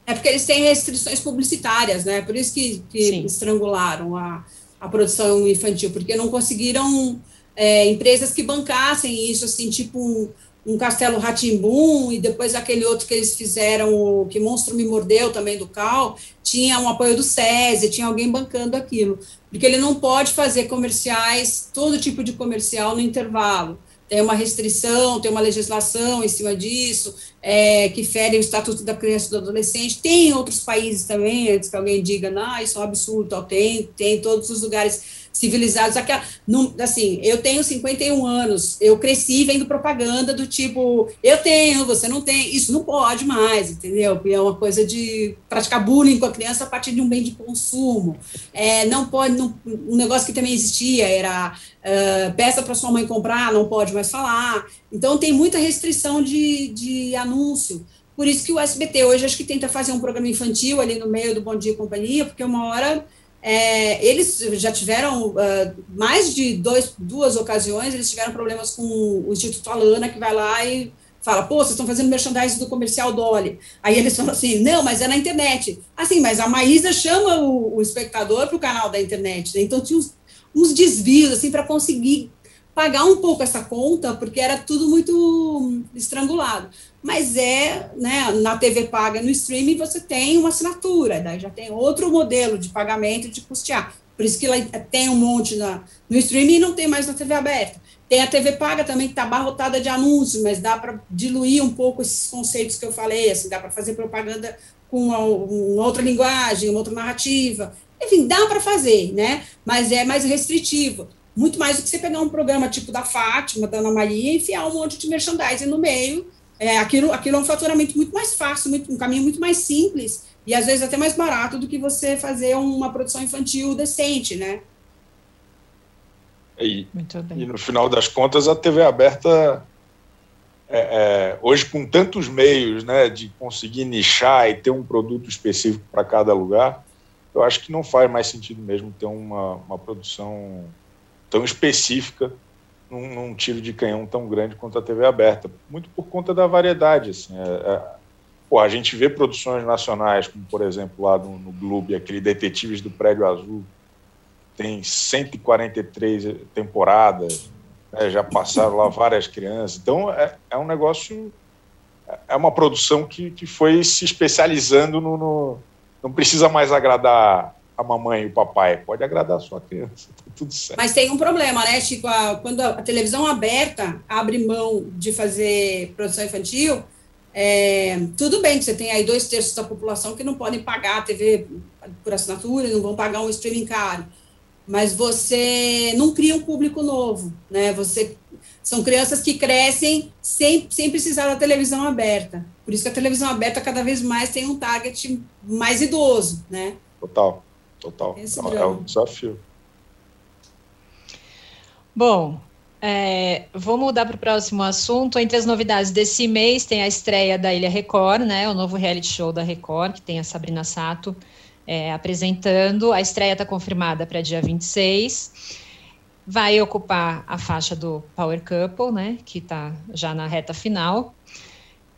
É porque eles têm restrições publicitárias, né? Por isso que, que estrangularam a, a produção infantil, porque não conseguiram é, empresas que bancassem isso, assim, tipo um Castelo Ratimbum e depois aquele outro que eles fizeram, que Monstro Me Mordeu também do Cal, tinha um apoio do SESI, tinha alguém bancando aquilo, porque ele não pode fazer comerciais, todo tipo de comercial no intervalo. Tem uma restrição, tem uma legislação em cima disso, é, que fere o Estatuto da Criança e do Adolescente. Tem em outros países também, antes que alguém diga, não, isso é um absurdo, tem, tem em todos os lugares civilizados. Aquela, não, assim, eu tenho 51 anos, eu cresci vendo propaganda do tipo, eu tenho, você não tem, isso não pode mais, entendeu? É uma coisa de praticar bullying com a criança a partir de um bem de consumo. É, não pode, não, um negócio que também existia era uh, peça para sua mãe comprar, não pode mais falar. Então tem muita restrição de, de anúncio. Por isso que o SBT hoje acho que tenta fazer um programa infantil ali no meio do Bom Dia e Companhia, porque uma hora é, eles já tiveram uh, mais de dois, duas ocasiões, eles tiveram problemas com o Instituto Alana, que vai lá e fala, pô, vocês estão fazendo merchandising do comercial Dolly. Aí eles falam assim, não, mas é na internet. Assim, mas a Maísa chama o, o espectador para o canal da internet. Né? Então tinha uns, uns desvios, assim, para conseguir pagar um pouco essa conta, porque era tudo muito estrangulado. Mas é, né, na TV paga, no streaming, você tem uma assinatura, daí já tem outro modelo de pagamento de custear. Por isso que ela tem um monte na, no streaming e não tem mais na TV aberta. Tem a TV paga também, que está abarrotada de anúncios, mas dá para diluir um pouco esses conceitos que eu falei, assim, dá para fazer propaganda com uma, uma, outra linguagem, uma outra narrativa. Enfim, dá para fazer, né? Mas é mais restritivo muito mais do que você pegar um programa tipo da Fátima, da Ana Maria, e enfiar um monte de merchandising no meio. É, aquilo, aquilo é um faturamento muito mais fácil, muito, um caminho muito mais simples e às vezes até mais barato do que você fazer uma produção infantil decente, né? E, e no final das contas, a TV aberta, é, é, hoje com tantos meios né, de conseguir nichar e ter um produto específico para cada lugar, eu acho que não faz mais sentido mesmo ter uma, uma produção tão específica num, num, tiro de canhão tão grande quanto a TV aberta, muito por conta da variedade. Assim, é, é, pô, a gente vê produções nacionais, como por exemplo lá no, no Globo, aquele Detetives do Prédio Azul, tem 143 temporadas, né, já passaram lá várias crianças. Então, é, é um negócio, é uma produção que, que foi se especializando no, no Não precisa mais agradar a mamãe e o papai, pode agradar a sua criança, (laughs) tá tudo certo. Mas tem um problema, né, Chico? A, quando a, a televisão aberta abre mão de fazer produção infantil, é, tudo bem que você tem aí dois terços da população que não podem pagar a TV por assinatura, não vão pagar um streaming caro mas você não cria um público novo, né? Você são crianças que crescem sem, sem precisar da televisão aberta. Por isso que a televisão aberta cada vez mais tem um target mais idoso, né? Total, total. Esse é, é um desafio. Bom, é, vou mudar para o próximo assunto. Entre as novidades desse mês tem a estreia da Ilha Record, né? O novo reality show da Record, que tem a Sabrina Sato é, apresentando. A estreia está confirmada para dia 26. Vai ocupar a faixa do Power Couple, né, que está já na reta final.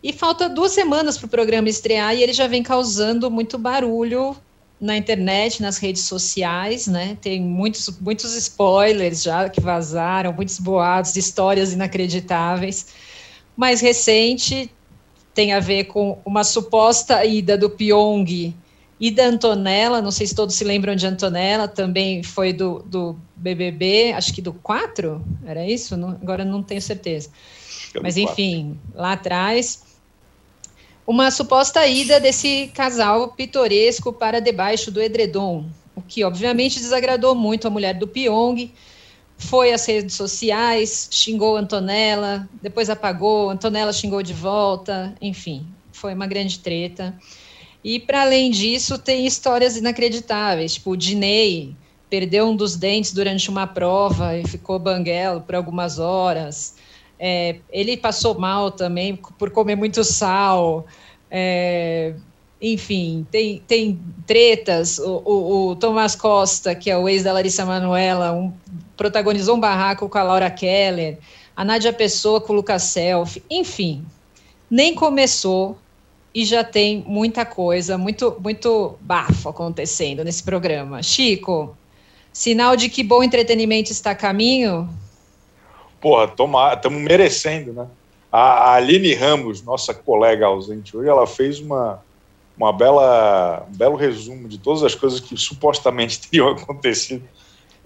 E falta duas semanas para o programa estrear e ele já vem causando muito barulho na internet, nas redes sociais, né? Tem muitos, muitos spoilers já que vazaram, muitos boatos, histórias inacreditáveis. Mais recente tem a ver com uma suposta ida do Pyong e da Antonella, não sei se todos se lembram de Antonella, também foi do, do BBB, acho que do 4, era isso? Não, agora não tenho certeza. Mas enfim, lá atrás, uma suposta ida desse casal pitoresco para debaixo do edredom, o que obviamente desagradou muito a mulher do Pyong, foi às redes sociais, xingou Antonella, depois apagou, Antonella xingou de volta, enfim, foi uma grande treta. E para além disso, tem histórias inacreditáveis, tipo o Diney perdeu um dos dentes durante uma prova e ficou banguelo por algumas horas. É, ele passou mal também por comer muito sal. É, enfim, tem, tem tretas. O, o, o, Tomás Costa, que é o ex da Larissa Manoela, um, protagonizou um barraco com a Laura Keller. A Nádia Pessoa com o Lucas Self. Enfim, nem começou e já tem muita coisa, muito, muito bafo acontecendo nesse programa. Chico, sinal de que bom entretenimento está a caminho? Porra, estamos merecendo, né? A, a Aline Ramos, nossa colega ausente hoje, ela fez uma, uma bela, um belo resumo de todas as coisas que supostamente (laughs) teriam acontecido.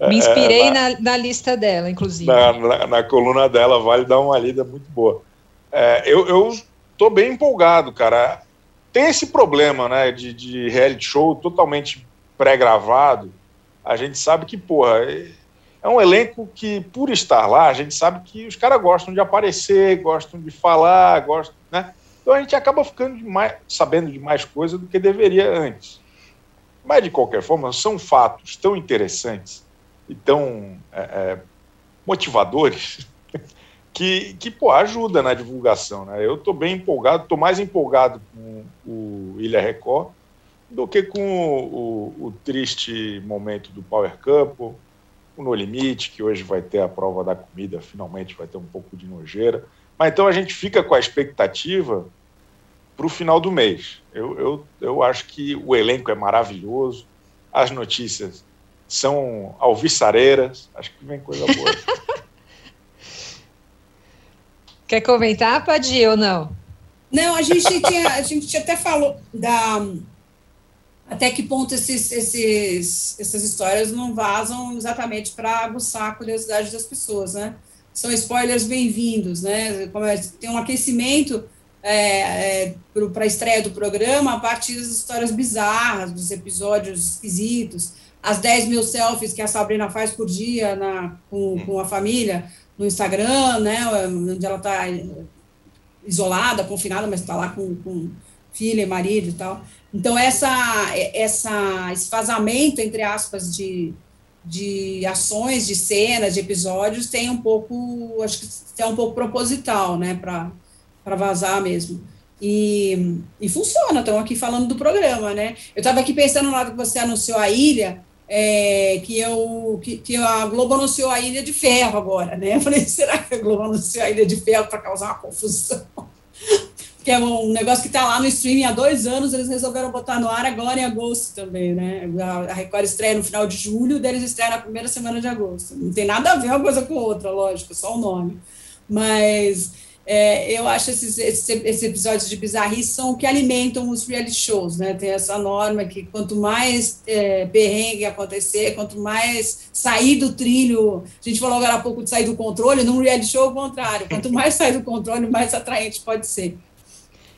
Me inspirei é, na, na, na, lista dela, inclusive. Na, na, na, coluna dela, vale dar uma lida muito boa. É, eu, tô bem empolgado, cara. Tem esse problema, né, de, de reality show totalmente pré-gravado. A gente sabe que, porra, é um elenco que, por estar lá, a gente sabe que os caras gostam de aparecer, gostam de falar, gostam, né? Então a gente acaba ficando de mais, sabendo de mais coisa do que deveria antes. Mas, de qualquer forma, são fatos tão interessantes e tão é, é, motivadores (laughs) que, que pô, ajuda na divulgação. Né? Eu estou bem empolgado, estou mais empolgado com o Ilha Record do que com o, o, o, triste momento do Power Cup, o No Limite, que hoje vai ter a prova da comida, finalmente vai ter um pouco de nojeira. Mas então a gente fica com a expectativa para o final do mês. Eu, eu, eu acho que o elenco é maravilhoso, as notícias são alviçareiras, acho que vem coisa boa. (laughs) Quer comentar, Padir, ou não? Não, a gente tinha, a gente até falou da até que ponto esses, esses, essas histórias não vazam exatamente para aguçar a curiosidade das pessoas, né? São spoilers bem-vindos, né? É, tem um aquecimento é, é, para a estreia do programa a partir das histórias bizarras, dos episódios esquisitos, as 10 mil selfies que a Sabrina faz por dia na, com, com a família, no Instagram, né, onde ela está isolada, confinada, mas está lá com, com filha marido e tal. Então, essa, essa, esse vazamento, entre aspas, de, de ações, de cenas, de episódios, tem um pouco, acho que é um pouco proposital, né, para vazar mesmo. E, e funciona, estão aqui falando do programa, né? Eu estava aqui pensando lá que você anunciou a ilha, é, que, eu, que, que, a Globo anunciou a Ilha de Ferro agora, né? Eu falei, (laughs) será que a Globo anunciou a Ilha de Ferro para causar uma confusão? Que é um negócio que está lá no streaming há dois anos, eles resolveram botar no ar agora em agosto também, né? A Record estreia no final de julho, deles estreia na primeira semana de agosto. Não tem nada a ver uma coisa com outra, lógico, só o nome. Mas é, eu acho esses, esses, esses, episódios de bizarrice são o que alimentam os reality shows, né? Tem essa norma que quanto mais é, perrengue acontecer, quanto mais sair do trilho, a gente falou agora há pouco de sair do controle, num reality show, o contrário, quanto mais sair do controle, mais atraente pode ser.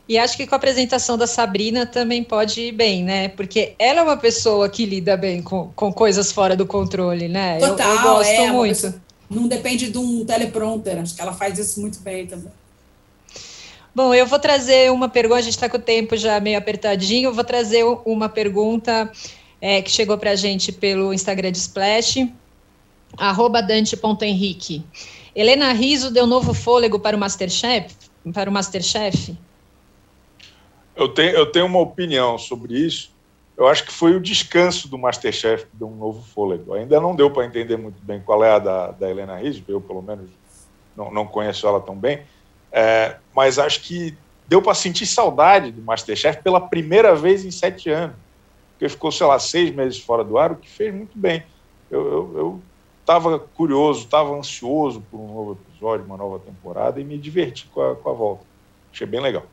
E acho que com a apresentação da Sabrina também pode ir bem, né? Porque ela é uma pessoa que lida bem com, com coisas fora do controle, né? Total, eu, eu gosto é, muito. Não depende de um teleprompter, acho que ela faz isso muito bem também. Bom, eu vou trazer uma pergunta, a gente está com o tempo já meio apertadinho, eu vou trazer uma pergunta é, que chegou para a gente pelo Instagram de Splash, arroba dante.henrique. Helena Riso deu novo fôlego para o Masterchef? Para o Masterchef? Eu tenho, eu tenho uma opinião sobre isso. Eu acho que foi o descanso do Masterchef que deu um novo fôlego. Ainda não deu para entender muito bem qual é a da, da Helena Rizzo, eu pelo menos não, não conheço ela tão bem, é, mas acho que deu para sentir saudade do Masterchef pela primeira vez em sete anos, porque ficou, sei lá, seis meses fora do ar, o que fez muito bem. Eu estava curioso, estava ansioso por um novo episódio, uma nova temporada, e me diverti com a, com a volta. Achei bem legal.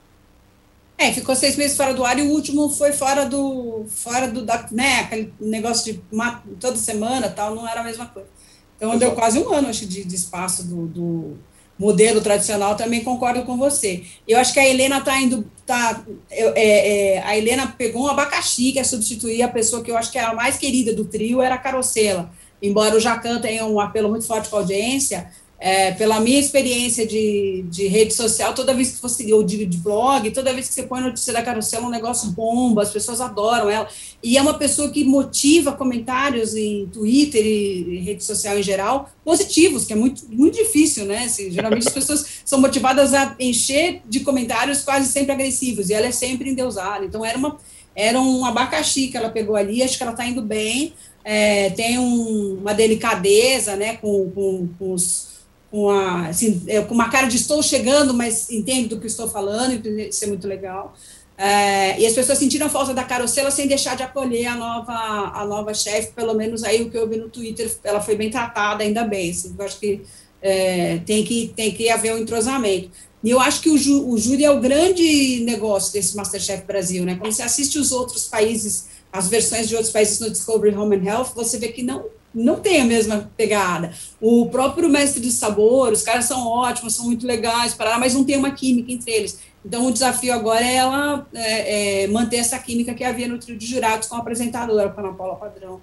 É, ficou seis meses fora do ar e o último foi fora do, fora do, da, né, aquele negócio de uma, toda semana tal, não era a mesma coisa. Então Exato. deu quase um ano, acho, de, de espaço do, do, modelo tradicional, também concordo com você. Eu acho que a Helena está indo, tá, é, é, a Helena pegou um abacaxi, que é substituir a pessoa que eu acho que era a mais querida do trio, era a Carocela. Embora o Jacan tenha um apelo muito forte com a audiência, é, pela minha experiência de, de rede social, toda vez que você, ou de, de blog, toda vez que você põe notícia da Carocela, um negócio bomba, as pessoas adoram ela. E é uma pessoa que motiva comentários em Twitter e rede social em geral, positivos, que é muito, muito difícil, né? Assim, geralmente as pessoas (laughs) são motivadas a encher de comentários quase sempre agressivos, e ela é sempre endeusada. Então, era, uma, era um abacaxi que ela pegou ali, acho que ela está indo bem, é, tem um, uma delicadeza, né, com, com, com os com, a, assim, é, com uma cara de estou chegando, mas entendo do que estou falando, isso é muito legal. É, e as pessoas sentiram falta da Carocela sem deixar de acolher a nova, a nova chefe, pelo menos aí o que eu vi no Twitter, ela foi bem tratada, ainda bem. Assim, eu acho que, é, tem que tem que haver um entrosamento. E eu acho que o, ju, o júri é o grande negócio desse Masterchef Brasil, né? Quando você assiste os outros países, as versões de outros países no Discovery Home and Health, você vê que não não tem a mesma pegada. O próprio mestre de sabor, os caras são ótimos, são muito legais, para mas não tem uma química entre eles. Então, o desafio agora é ela é, é, manter essa química que havia no trio de jurados com a apresentadora, com a Ana Paula Padrão.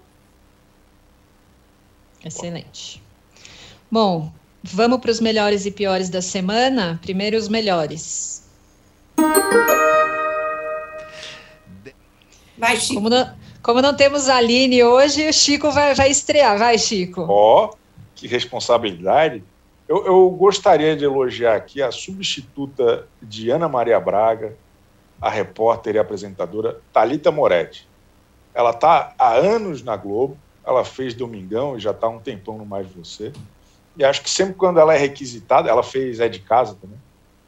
Excelente. Bom, vamos para os melhores e piores da semana. Primeiro, os melhores. Vai, Chico. Como não, como não temos a Aline hoje, o Chico vai, vai estrear. Vai, Chico. Ó, oh, que responsabilidade. Eu, eu, gostaria de elogiar aqui a substituta de Ana Maria Braga, a repórter e apresentadora Talita Moretti. Ela está há anos na Globo, ela fez Domingão e já está um tempão no Mais Você. E acho que sempre quando ela é requisitada, ela fez É de Casa também,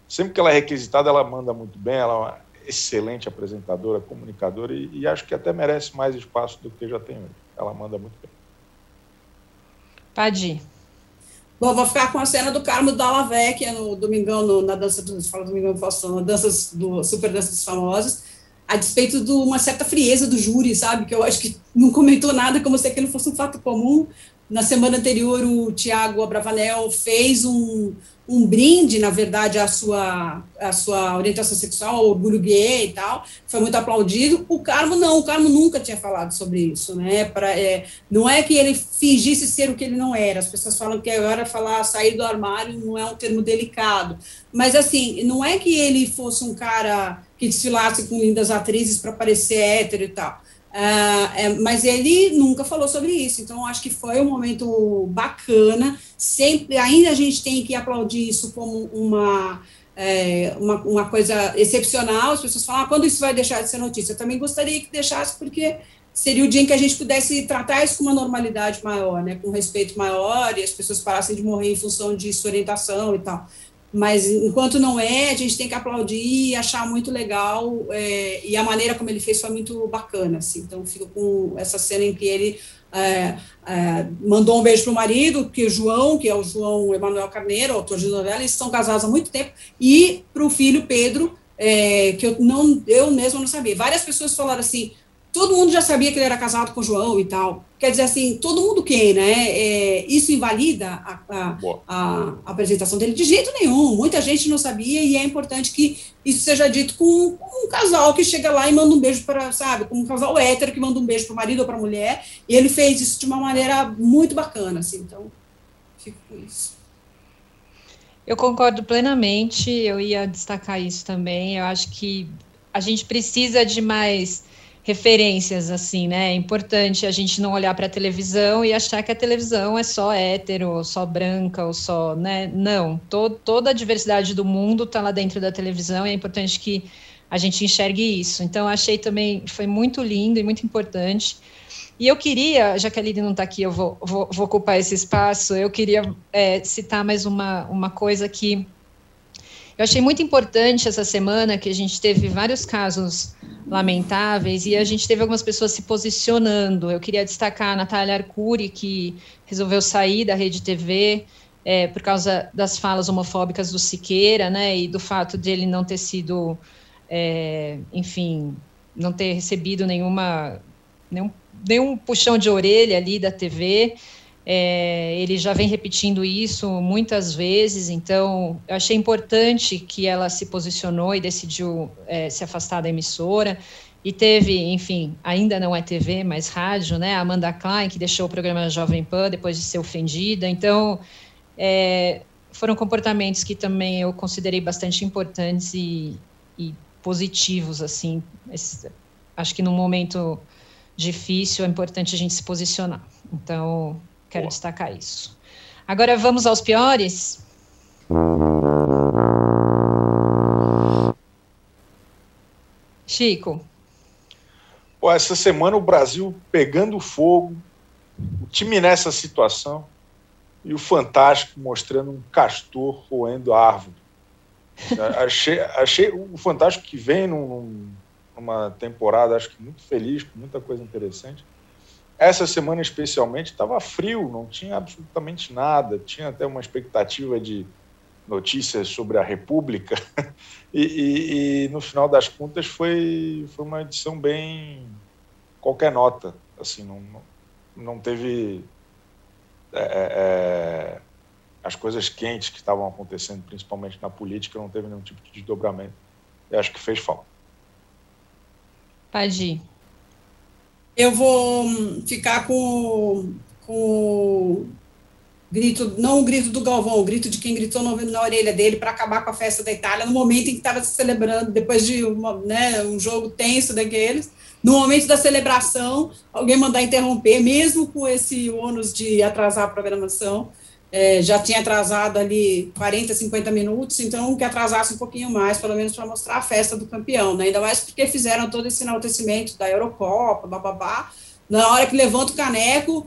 sempre que ela é requisitada, ela manda muito bem, ela excelente apresentadora, comunicadora e, e, acho que até merece mais espaço do que já tem hoje. Ela manda muito bem. Pode ir. Bom, vou ficar com a cena do Carmo Dalla Vecchia no Domingão, no, na dança do, fala Domingão Faustão, na dança do Super Dança dos Famosos, a despeito de uma certa frieza do júri, sabe? Que eu acho que não comentou nada como se aquilo fosse um fato comum. Na semana anterior, o Tiago Abravanel fez um, um brinde, na verdade, à sua, à sua orientação sexual, ao orgulho gay e tal, foi muito aplaudido. O Carmo não, o Carmo nunca tinha falado sobre isso, né? Pra, é, não é que ele fingisse ser o que ele não era. As pessoas falam que agora falar sair do armário não é um termo delicado, mas assim, não é que ele fosse um cara que desfilasse com lindas atrizes para parecer hétero e tal. Uh, é, mas ele nunca falou sobre isso, então acho que foi um momento bacana. Sempre, ainda a gente tem que aplaudir isso como uma, é, uma, uma, coisa excepcional. As pessoas falam, ah, quando isso vai deixar de ser notícia? Eu também gostaria que deixasse, porque seria o dia em que a gente pudesse tratar isso com uma normalidade maior, né, com respeito maior, e as pessoas parassem de morrer em função de sua orientação e tal. Mas enquanto não é, a gente tem que aplaudir e achar muito legal, é, e a maneira como ele fez foi muito bacana, assim, então fico com essa cena em que ele é, é, mandou um beijo para o marido, que é o João, que é o João Emanuel Carneiro, autor de novela, eles são casados há muito tempo, e para o filho Pedro, é, que eu não, eu mesmo não sabia. Várias pessoas falaram assim, todo mundo já sabia que ele era casado com o João e tal. Quer dizer assim, todo mundo quem, né? É, isso invalida a, a, a, a, apresentação dele de jeito nenhum. Muita gente não sabia e é importante que isso seja dito com, com um casal que chega lá e manda um beijo para, sabe, com um casal hétero que manda um beijo para o marido ou para a mulher. E ele fez isso de uma maneira muito bacana, assim. Então, fico com isso. Eu concordo plenamente. Eu ia destacar isso também. Eu acho que a gente precisa de mais referências, assim, né? É importante a gente não olhar para a televisão e achar que a televisão é só hétero, ou só branca, ou só, né? Não, to toda a diversidade do mundo está lá dentro da televisão e é importante que a gente enxergue isso. Então, achei também, foi muito lindo e muito importante. E eu queria, já que a Lili não está aqui, eu vou, vou, vou, ocupar esse espaço, eu queria é, citar mais uma, uma coisa que eu achei muito importante essa semana, que a gente teve vários casos lamentáveis e a gente teve algumas pessoas se posicionando. Eu queria destacar a Natália Arcuri, que resolveu sair da Rede TV é, por causa das falas homofóbicas do Siqueira, né, e do fato de ele não ter sido, é, enfim, não ter recebido nenhuma, nenhum, nenhum puxão de orelha ali da TV. É, ele já vem repetindo isso muitas vezes, então eu achei importante que ela se posicionou e decidiu é, se afastar da emissora. E teve, enfim, ainda não é TV, mas rádio, né? A Amanda Klein, que deixou o programa Jovem Pan depois de ser ofendida. Então, é, foram comportamentos que também eu considerei bastante importantes e, e positivos, assim. Esse, acho que num momento difícil é importante a gente se posicionar. Então, Quero Boa. destacar isso. Agora vamos aos piores. Chico. Pô, essa semana o Brasil pegando fogo, o time nessa situação e o Fantástico mostrando um castor roendo árvore. (laughs) achei, achei o Fantástico que vem num, numa temporada, acho que muito feliz, com muita coisa interessante. Essa semana, especialmente, estava frio, não tinha absolutamente nada. Tinha até uma expectativa de notícias sobre a República. (laughs) e, e, e, no final das contas, foi, foi uma edição bem. qualquer nota. Assim, não, não teve. É, é, é, as coisas quentes que estavam acontecendo, principalmente na política, não teve nenhum tipo de desdobramento. Eu acho que fez falta. Ir. Eu vou ficar com, com o grito, não o grito do Galvão, o grito de quem gritou na, na orelha dele para acabar com a festa da Itália, no momento em que estava se celebrando, depois de uma, né, um jogo tenso daqueles, no momento da celebração, alguém mandar interromper, mesmo com esse ônus de atrasar a programação, é, já tinha atrasado ali 40, 50 minutos, então que atrasasse um pouquinho mais, pelo menos para mostrar a festa do campeão, né? ainda mais porque fizeram todo esse enaltecimento da Eurocopa, bababá, na hora que levanta o caneco,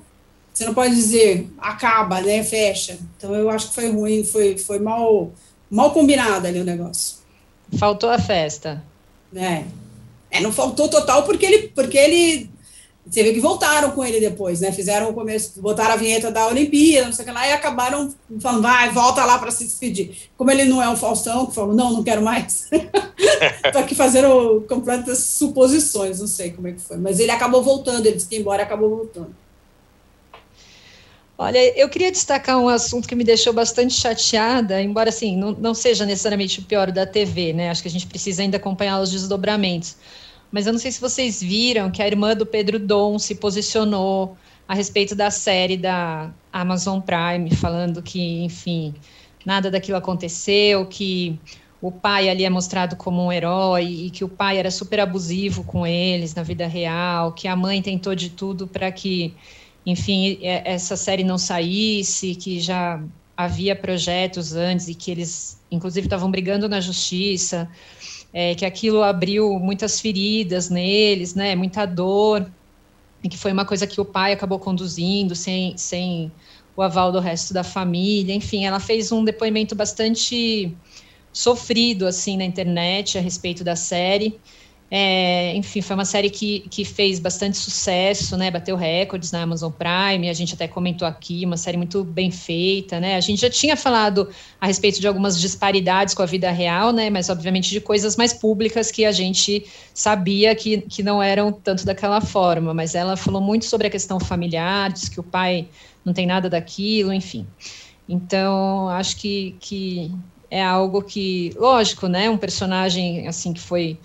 você não pode dizer acaba, né, fecha, então eu acho que foi ruim, foi, foi mal, mal combinado ali o negócio. Faltou a festa. É, é não faltou total porque ele, porque ele você vê que voltaram com ele depois, né? Fizeram o começo, botaram a vinheta da Olimpíada, não sei o que lá, e acabaram falando, vai, volta lá para se despedir. Como ele não é o Faustão, que falou, não, não quero mais. (laughs) Estou aqui fazendo completas suposições, não sei como é que foi. Mas ele acabou voltando, ele disse que embora acabou voltando. Olha, eu queria destacar um assunto que me deixou bastante chateada, embora assim, não, não seja necessariamente o pior da TV, né? Acho que a gente precisa ainda acompanhar os desdobramentos mas eu não sei se vocês viram que a irmã do Pedro Dom se posicionou a respeito da série da Amazon Prime, falando que, enfim, nada daquilo aconteceu, que o pai ali é mostrado como um herói e que o pai era super abusivo com eles na vida real, que a mãe tentou de tudo para que, enfim, essa série não saísse, que já havia projetos antes e que eles, inclusive, estavam brigando na justiça é, que aquilo abriu muitas feridas neles, né, muita dor, e que foi uma coisa que o pai acabou conduzindo sem, sem o aval do resto da família. Enfim, ela fez um depoimento bastante sofrido assim na internet a respeito da série. É, enfim, foi uma série que, que fez bastante sucesso, né? Bateu recordes na Amazon Prime, a gente até comentou aqui, uma série muito bem feita, né? A gente já tinha falado a respeito de algumas disparidades com a vida real, né? Mas obviamente de coisas mais públicas que a gente sabia que, que não eram tanto daquela forma. Mas ela falou muito sobre a questão familiar, disse que o pai não tem nada daquilo, enfim. Então, acho que, que é algo que, lógico, né? Um personagem assim que foi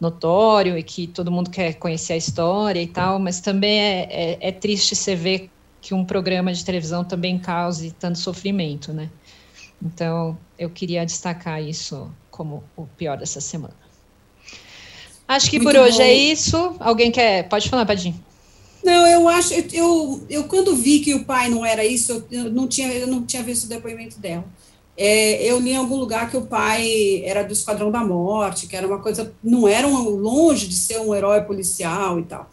notório e que todo mundo quer conhecer a história e tal, mas também é, é, é triste você ver que um programa de televisão também cause tanto sofrimento, né? Então, eu queria destacar isso como o pior dessa semana. Acho que Muito por hoje é isso. Alguém quer? Pode falar, Padinho. Não, eu acho, eu, eu quando vi que o pai não era isso, eu não tinha, eu não tinha visto o depoimento dela. É, eu li em algum lugar que o pai era do Esquadrão da Morte, que era uma coisa, não era um, longe de ser um herói policial e tal.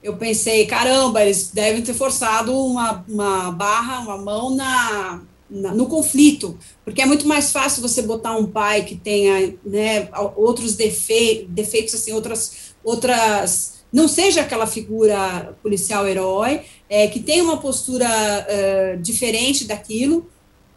Eu pensei, caramba, eles devem ter forçado uma, uma barra, uma mão na, na, no conflito, porque é muito mais fácil você botar um pai que tenha né, outros defe, defeitos, assim, outras, outras, não seja aquela figura policial herói, é, que tenha uma postura uh, diferente daquilo,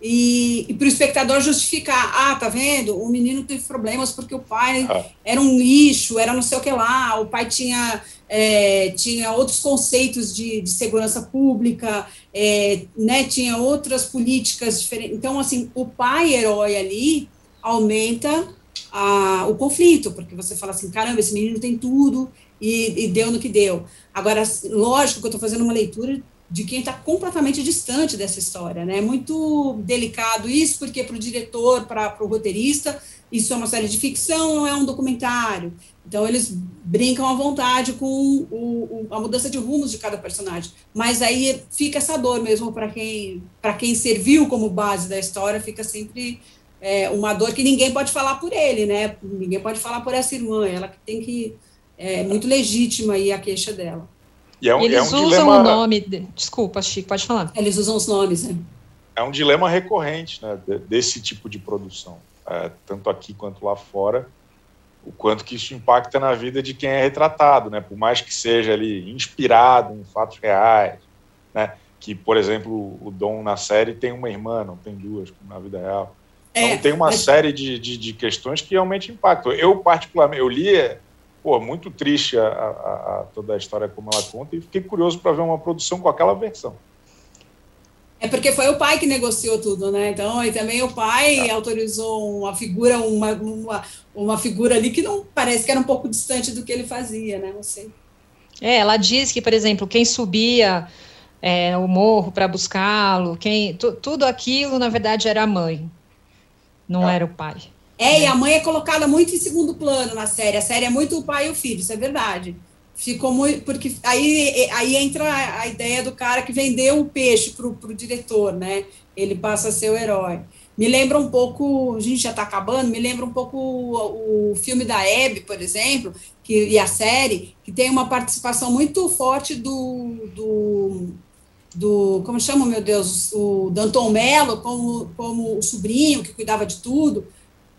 e, e para o espectador justificar, ah, tá vendo? O menino teve problemas porque o pai ah. era um lixo, era não sei o que lá, o pai tinha, é, tinha outros conceitos de, de segurança pública, é, né, tinha outras políticas diferentes. Então, assim, o pai herói ali aumenta a, o conflito, porque você fala assim, caramba, esse menino tem tudo e, e deu no que deu. Agora, lógico que eu estou fazendo uma leitura de quem está completamente distante dessa história. Né? É muito delicado isso, porque para o diretor, para o roteirista, isso é uma série de ficção, não é um documentário. Então, eles brincam à vontade com o, o, a mudança de rumos de cada personagem. Mas aí fica essa dor mesmo para quem, quem serviu como base da história, fica sempre é, uma dor que ninguém pode falar por ele, né? Ninguém pode falar por essa irmã, ela que tem que. É muito legítima aí a queixa dela. E é um, eles é um usam dilema... o nome. De... Desculpa, Chico, pode falar. Eles usam os nomes, né? É um dilema recorrente né, desse tipo de produção, é, tanto aqui quanto lá fora, o quanto que isso impacta na vida de quem é retratado, né? Por mais que seja ali inspirado em fatos reais, né? Que, por exemplo, o Dom na série tem uma irmã, não tem duas, como na vida real. Então é, tem uma mas... série de, de, de, questões que realmente impactam. Eu, particularmente, eu li pô, muito triste a, a, a, toda a história como ela conta e fiquei curioso para ver uma produção com aquela versão. É porque foi o pai que negociou tudo, né? Então, e também o pai é. autorizou uma figura, uma, uma, uma figura ali que não parece que era um pouco distante do que ele fazia, né? Não sei. É, ela diz que, por exemplo, quem subia é, o morro para buscá-lo, quem tudo aquilo, na verdade, era a mãe, não é. era o pai. É, e a mãe é colocada muito em segundo plano na série. A série é muito o pai e o filho, isso é verdade. Ficou muito. Porque aí, aí entra a ideia do cara que vendeu o peixe para o diretor, né? Ele passa a ser o herói. Me lembra um pouco, a gente já está acabando, me lembra um pouco o, o filme da Hebe, por exemplo, que, e a série, que tem uma participação muito forte do, do, do como chama, meu Deus, o Danton Mello, como, como o sobrinho que cuidava de tudo.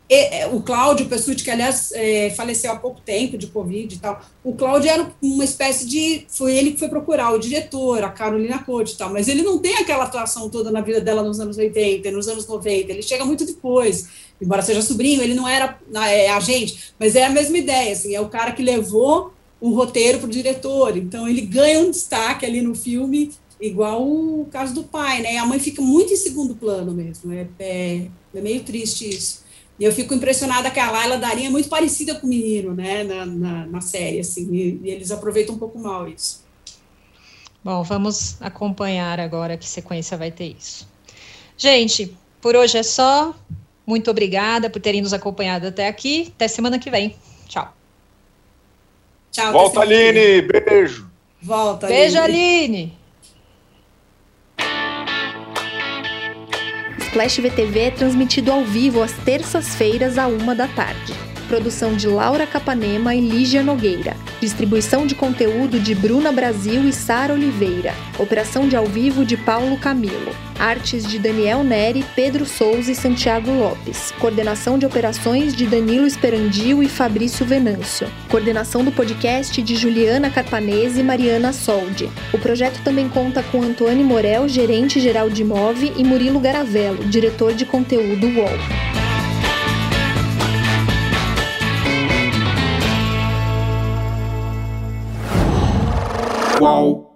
É, o Cláudio Pessuti, que aliás é, faleceu há pouco tempo de Covid e tal, o Cláudio era uma espécie de. Foi ele que foi procurar o diretor, a Carolina Cote e tal, mas ele não tem aquela atuação toda na vida dela nos anos 80, nos anos 90, ele chega muito depois. Embora seja sobrinho, ele não era é, agente, mas é a mesma ideia, assim, é o cara que levou o roteiro para o diretor, então ele ganha um destaque ali no filme, igual o caso do pai, né? E a mãe fica muito em segundo plano mesmo, é, é, é meio triste isso. E eu fico impressionada que a Laila Darinha é muito parecida com o menino, né, na, na, na série, assim, e, e, eles aproveitam um pouco mal isso. Bom, vamos acompanhar agora que sequência vai ter isso. Gente, por hoje é só. Muito obrigada por terem nos acompanhado até aqui. Até semana que vem. Tchau. Tchau. Volta, Aline. Beijo. Volta, Beijo, Aline. Aline. Flash VTV é transmitido ao vivo às terças-feiras, à uma da tarde. Produção de Laura Capanema e Lígia Nogueira. Distribuição de conteúdo de Bruna Brasil e Sara Oliveira. Operação de ao vivo de Paulo Camilo. Artes de Daniel Neri, Pedro Souza e Santiago Lopes. Coordenação de operações de Danilo Esperandio e Fabrício Venâncio. Coordenação do podcast de Juliana Carpanese e Mariana Soldi. O projeto também conta com Antônio Morel, gerente geral de Move, e Murilo Garavello, diretor de conteúdo UOL. Qual?